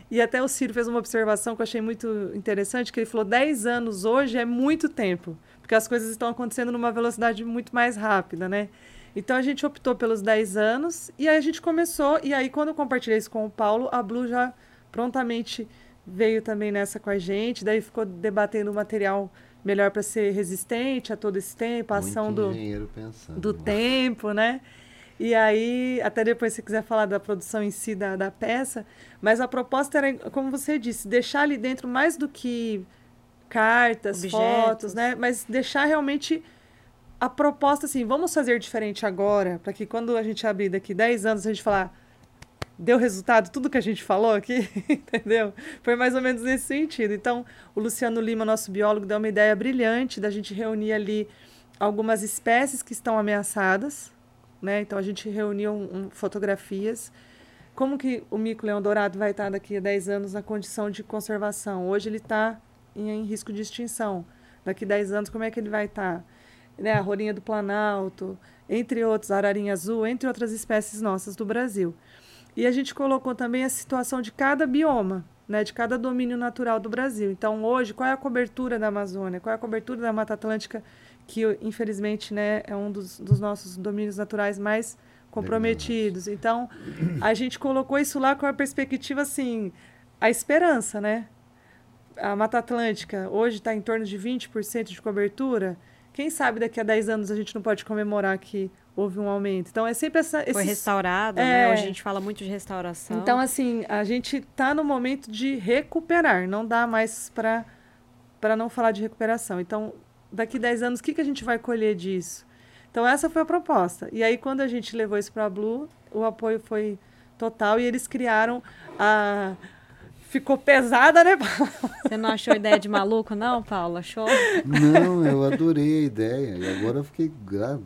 E até o Ciro fez uma observação que eu achei muito interessante, que ele falou 10 anos hoje é muito tempo, porque as coisas estão acontecendo numa velocidade muito mais rápida, né? Então a gente optou pelos 10 anos e aí a gente começou, e aí quando eu compartilhei isso com o Paulo, a Blue já prontamente veio também nessa com a gente, daí ficou debatendo o material melhor para ser resistente a todo esse tempo, a Muito ação do, pensando, do tempo, né? E aí, até depois, se quiser falar da produção em si da, da peça, mas a proposta era, como você disse, deixar ali dentro mais do que cartas, Objetos. fotos, né? Mas deixar realmente a proposta assim, vamos fazer diferente agora, para que quando a gente abrir daqui 10 anos, a gente falar, deu resultado tudo que a gente falou aqui, entendeu? Foi mais ou menos nesse sentido. Então, o Luciano Lima, nosso biólogo, deu uma ideia brilhante da gente reunir ali algumas espécies que estão ameaçadas, né? Então, a gente reuniu um, um, fotografias. Como que o mico-leão dourado vai estar daqui a 10 anos na condição de conservação? Hoje ele está em, em, risco de extinção. Daqui a 10 anos, como é que ele vai estar? Né? A rolinha do Planalto, entre outros, a ararinha azul, entre outras espécies nossas do Brasil. E a gente colocou também a situação de cada bioma, né, de cada domínio natural do Brasil. Então, hoje, qual é a cobertura da Amazônia? Qual é a cobertura da Mata Atlântica, que infelizmente né, é um dos, dos nossos domínios naturais mais comprometidos. Então, a gente colocou isso lá com a perspectiva assim, a esperança, né? A Mata Atlântica hoje está em torno de 20% de cobertura. Quem sabe daqui a 10 anos a gente não pode comemorar que houve um aumento. Então é sempre essa. Esses... Foi restaurado, é... né? Hoje a gente fala muito de restauração. Então, assim, a gente está no momento de recuperar, não dá mais para para não falar de recuperação. Então, daqui 10 anos, o que, que a gente vai colher disso? Então, essa foi a proposta. E aí, quando a gente levou isso para a Blue, o apoio foi total e eles criaram a ficou pesada, né, Paulo? Você não achou ideia de maluco, não, Paulo? Achou? Não, eu adorei a ideia. E agora eu fiquei.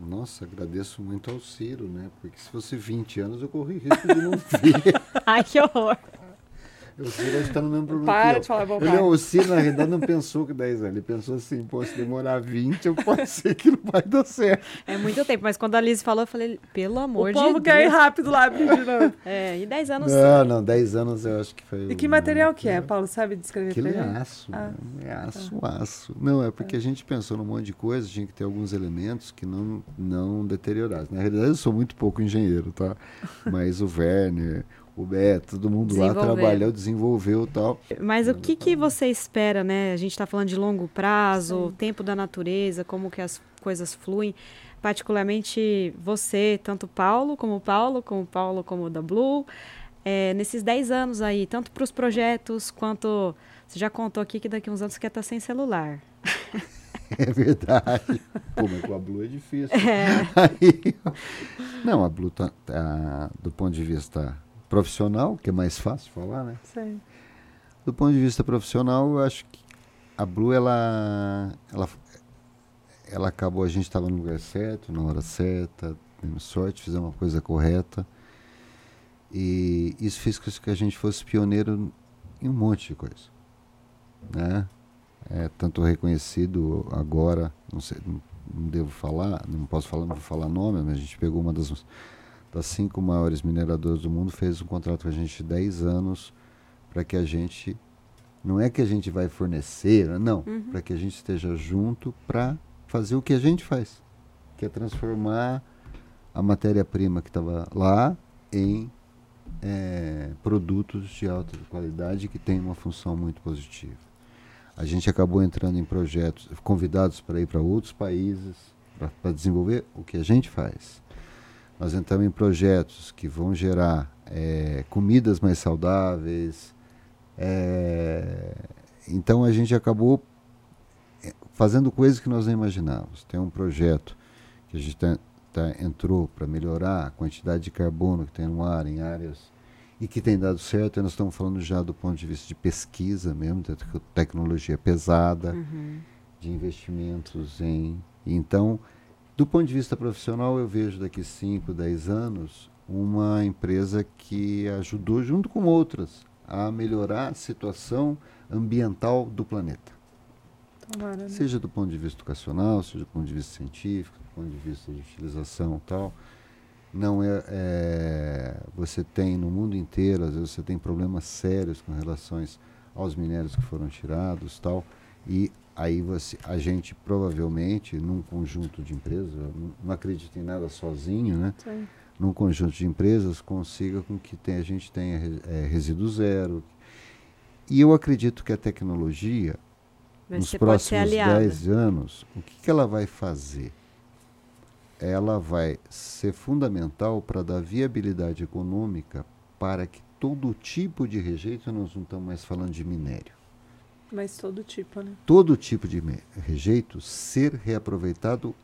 Nossa, agradeço muito ao Ciro, né? Porque se fosse 20 anos eu corri risco de não ver. Ai, que horror. O Ciro está no mesmo problema. Para de falar bobagem. o Ciro, na realidade, não pensou que 10 anos. Ele pensou assim, pô, se demorar 20, eu pode ser que não vai dar certo. É muito tempo, mas quando a Liz falou, eu falei, pelo amor o de Deus. O povo quer ir rápido lá novo. É, e 10 anos. Não, não, 10 anos eu acho que foi. E que material que é, Paulo? Sabe descrever Aquilo é aço. Ah. É aço, ah. aço. Não, é porque a gente pensou num monte de coisa, tinha que ter alguns elementos que não, não deteriorassem. Na realidade, eu sou muito pouco engenheiro, tá? Mas o Werner o Beto, todo mundo lá trabalhou, desenvolveu tal. Mas o que, que você espera, né? A gente está falando de longo prazo, Sim. tempo da natureza, como que as coisas fluem. Particularmente você, tanto Paulo como Paulo, como Paulo como da Blue, é, nesses 10 anos aí, tanto para os projetos quanto. Você já contou aqui que daqui a uns anos você quer estar tá sem celular. É verdade. Pô, mas com a Blue é difícil. É. Aí, não, a Blue, tá, tá, do ponto de vista profissional, que é mais fácil falar, né? Sim. Do ponto de vista profissional, eu acho que a Blue, ela, ela, ela acabou, a gente estava no lugar certo, na hora certa, temos sorte, fizemos uma coisa correta. E isso fez com que a gente fosse pioneiro em um monte de coisa. Né? é, tanto reconhecido agora, não sei, não, não devo falar, não posso falar, não vou falar nome, mas a gente pegou uma das, das cinco maiores mineradoras do mundo, fez um contrato com a gente de 10 anos para que a gente não é que a gente vai fornecer, não, uhum. para que a gente esteja junto para fazer o que a gente faz, que é transformar a matéria-prima que estava lá em é, produtos de alta qualidade que têm uma função muito positiva. A gente acabou entrando em projetos, convidados para ir para outros países, para desenvolver o que a gente faz. Nós entramos em projetos que vão gerar é, comidas mais saudáveis. É, então a gente acabou é, fazendo coisas que nós não imaginávamos. Tem um projeto que a gente tá, tá, entrou para melhorar a quantidade de carbono que tem no ar em áreas e que tem dado certo. E nós estamos falando já do ponto de vista de pesquisa mesmo, de tecnologia pesada, uhum. de investimentos em. Então, do ponto de vista profissional, eu vejo daqui 5, 10 anos uma empresa que ajudou, junto com outras, a melhorar a situação ambiental do planeta. Tomara, né? Seja do ponto de vista educacional, seja do ponto de vista científico, do ponto de vista de utilização tal não é, é, você tem no mundo inteiro às vezes você tem problemas sérios com relações aos minérios que foram tirados tal e aí você a gente provavelmente num conjunto de empresas não, acredito em nada sozinho né Sim. num conjunto de empresas consiga com que tem, a gente tenha é, resíduo zero e eu acredito que a tecnologia Mas nos próximos 10 anos o que, que ela vai fazer ela vai ser fundamental para dar viabilidade econômica para que todo tipo de rejeito, nós não estamos mais falando de minério. Mas todo tipo, né? Todo tipo de rejeito ser reaproveitado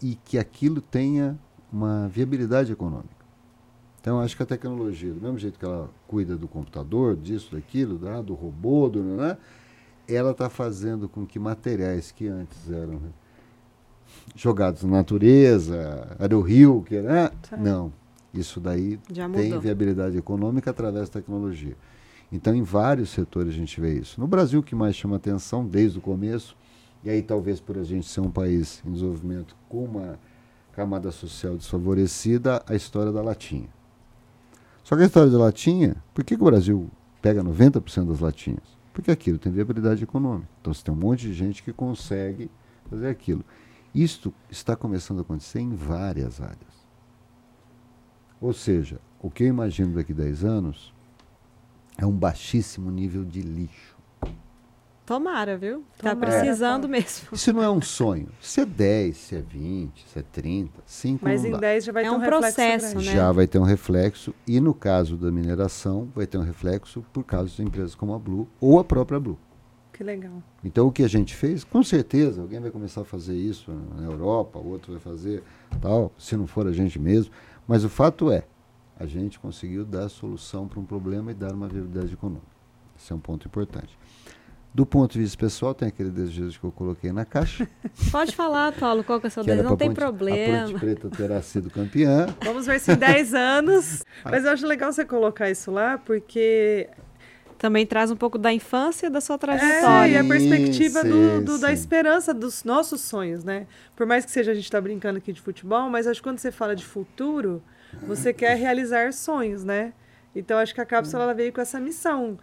e que aquilo tenha uma viabilidade econômica. Então, acho que a tecnologia, do mesmo jeito que ela cuida do computador, disso, daquilo, do robô, do, né, ela está fazendo com que materiais que antes eram jogados na natureza, era o rio, que né? Não. Isso daí tem viabilidade econômica através da tecnologia. Então, em vários setores a gente vê isso. No Brasil, o que mais chama atenção desde o começo, e aí talvez por a gente ser um país em desenvolvimento com uma camada social desfavorecida, a história da latinha. Só que a história da latinha, por que, que o Brasil pega 90% das latinhas? Porque aquilo tem viabilidade econômica. Então você tem um monte de gente que consegue fazer aquilo. Isto está começando a acontecer em várias áreas. Ou seja, o que eu imagino daqui a 10 anos é um baixíssimo nível de lixo. Tomara, viu? Está precisando é. mesmo. Isso não é um sonho. Se é 10, se é 20, se é 30, 5 Mas em dá. 10 já vai é ter um, um processo, né? Já vai ter um reflexo. E no caso da mineração, vai ter um reflexo por causa de empresas como a Blue ou a própria Blue. Que legal. Então o que a gente fez, com certeza, alguém vai começar a fazer isso na Europa, outro vai fazer tal, se não for a gente mesmo. Mas o fato é, a gente conseguiu dar solução para um problema e dar uma viabilidade econômica. Esse é um ponto importante. Do ponto de vista pessoal, tem aquele desejo que eu coloquei na caixa. Pode falar, Paulo, qual que é o seu desejo? Não tem Ponte, problema. A Ponte Preta terá sido campeã. Vamos ver se em 10 anos. Mas eu acho legal você colocar isso lá, porque também traz um pouco da infância da sua trajetória. É, e a perspectiva sim, do, do, da esperança dos nossos sonhos, né? Por mais que seja a gente está brincando aqui de futebol, mas acho que quando você fala de futuro, você quer realizar sonhos, né? Então acho que a cápsula ela veio com essa missão.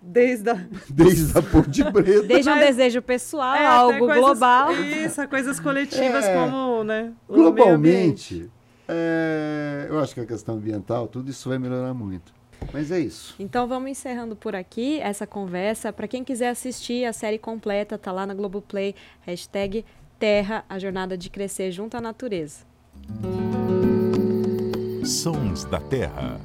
Desde a... Desde a Ponte Preta. Desde um desejo pessoal, é, algo coisas, global. Isso, coisas coletivas é, como, né? Globalmente, é, eu acho que a questão ambiental, tudo isso vai melhorar muito. Mas é isso. Então vamos encerrando por aqui essa conversa. Para quem quiser assistir a série completa, tá lá na Globoplay, hashtag Terra, a jornada de crescer junto à natureza. Sons da Terra.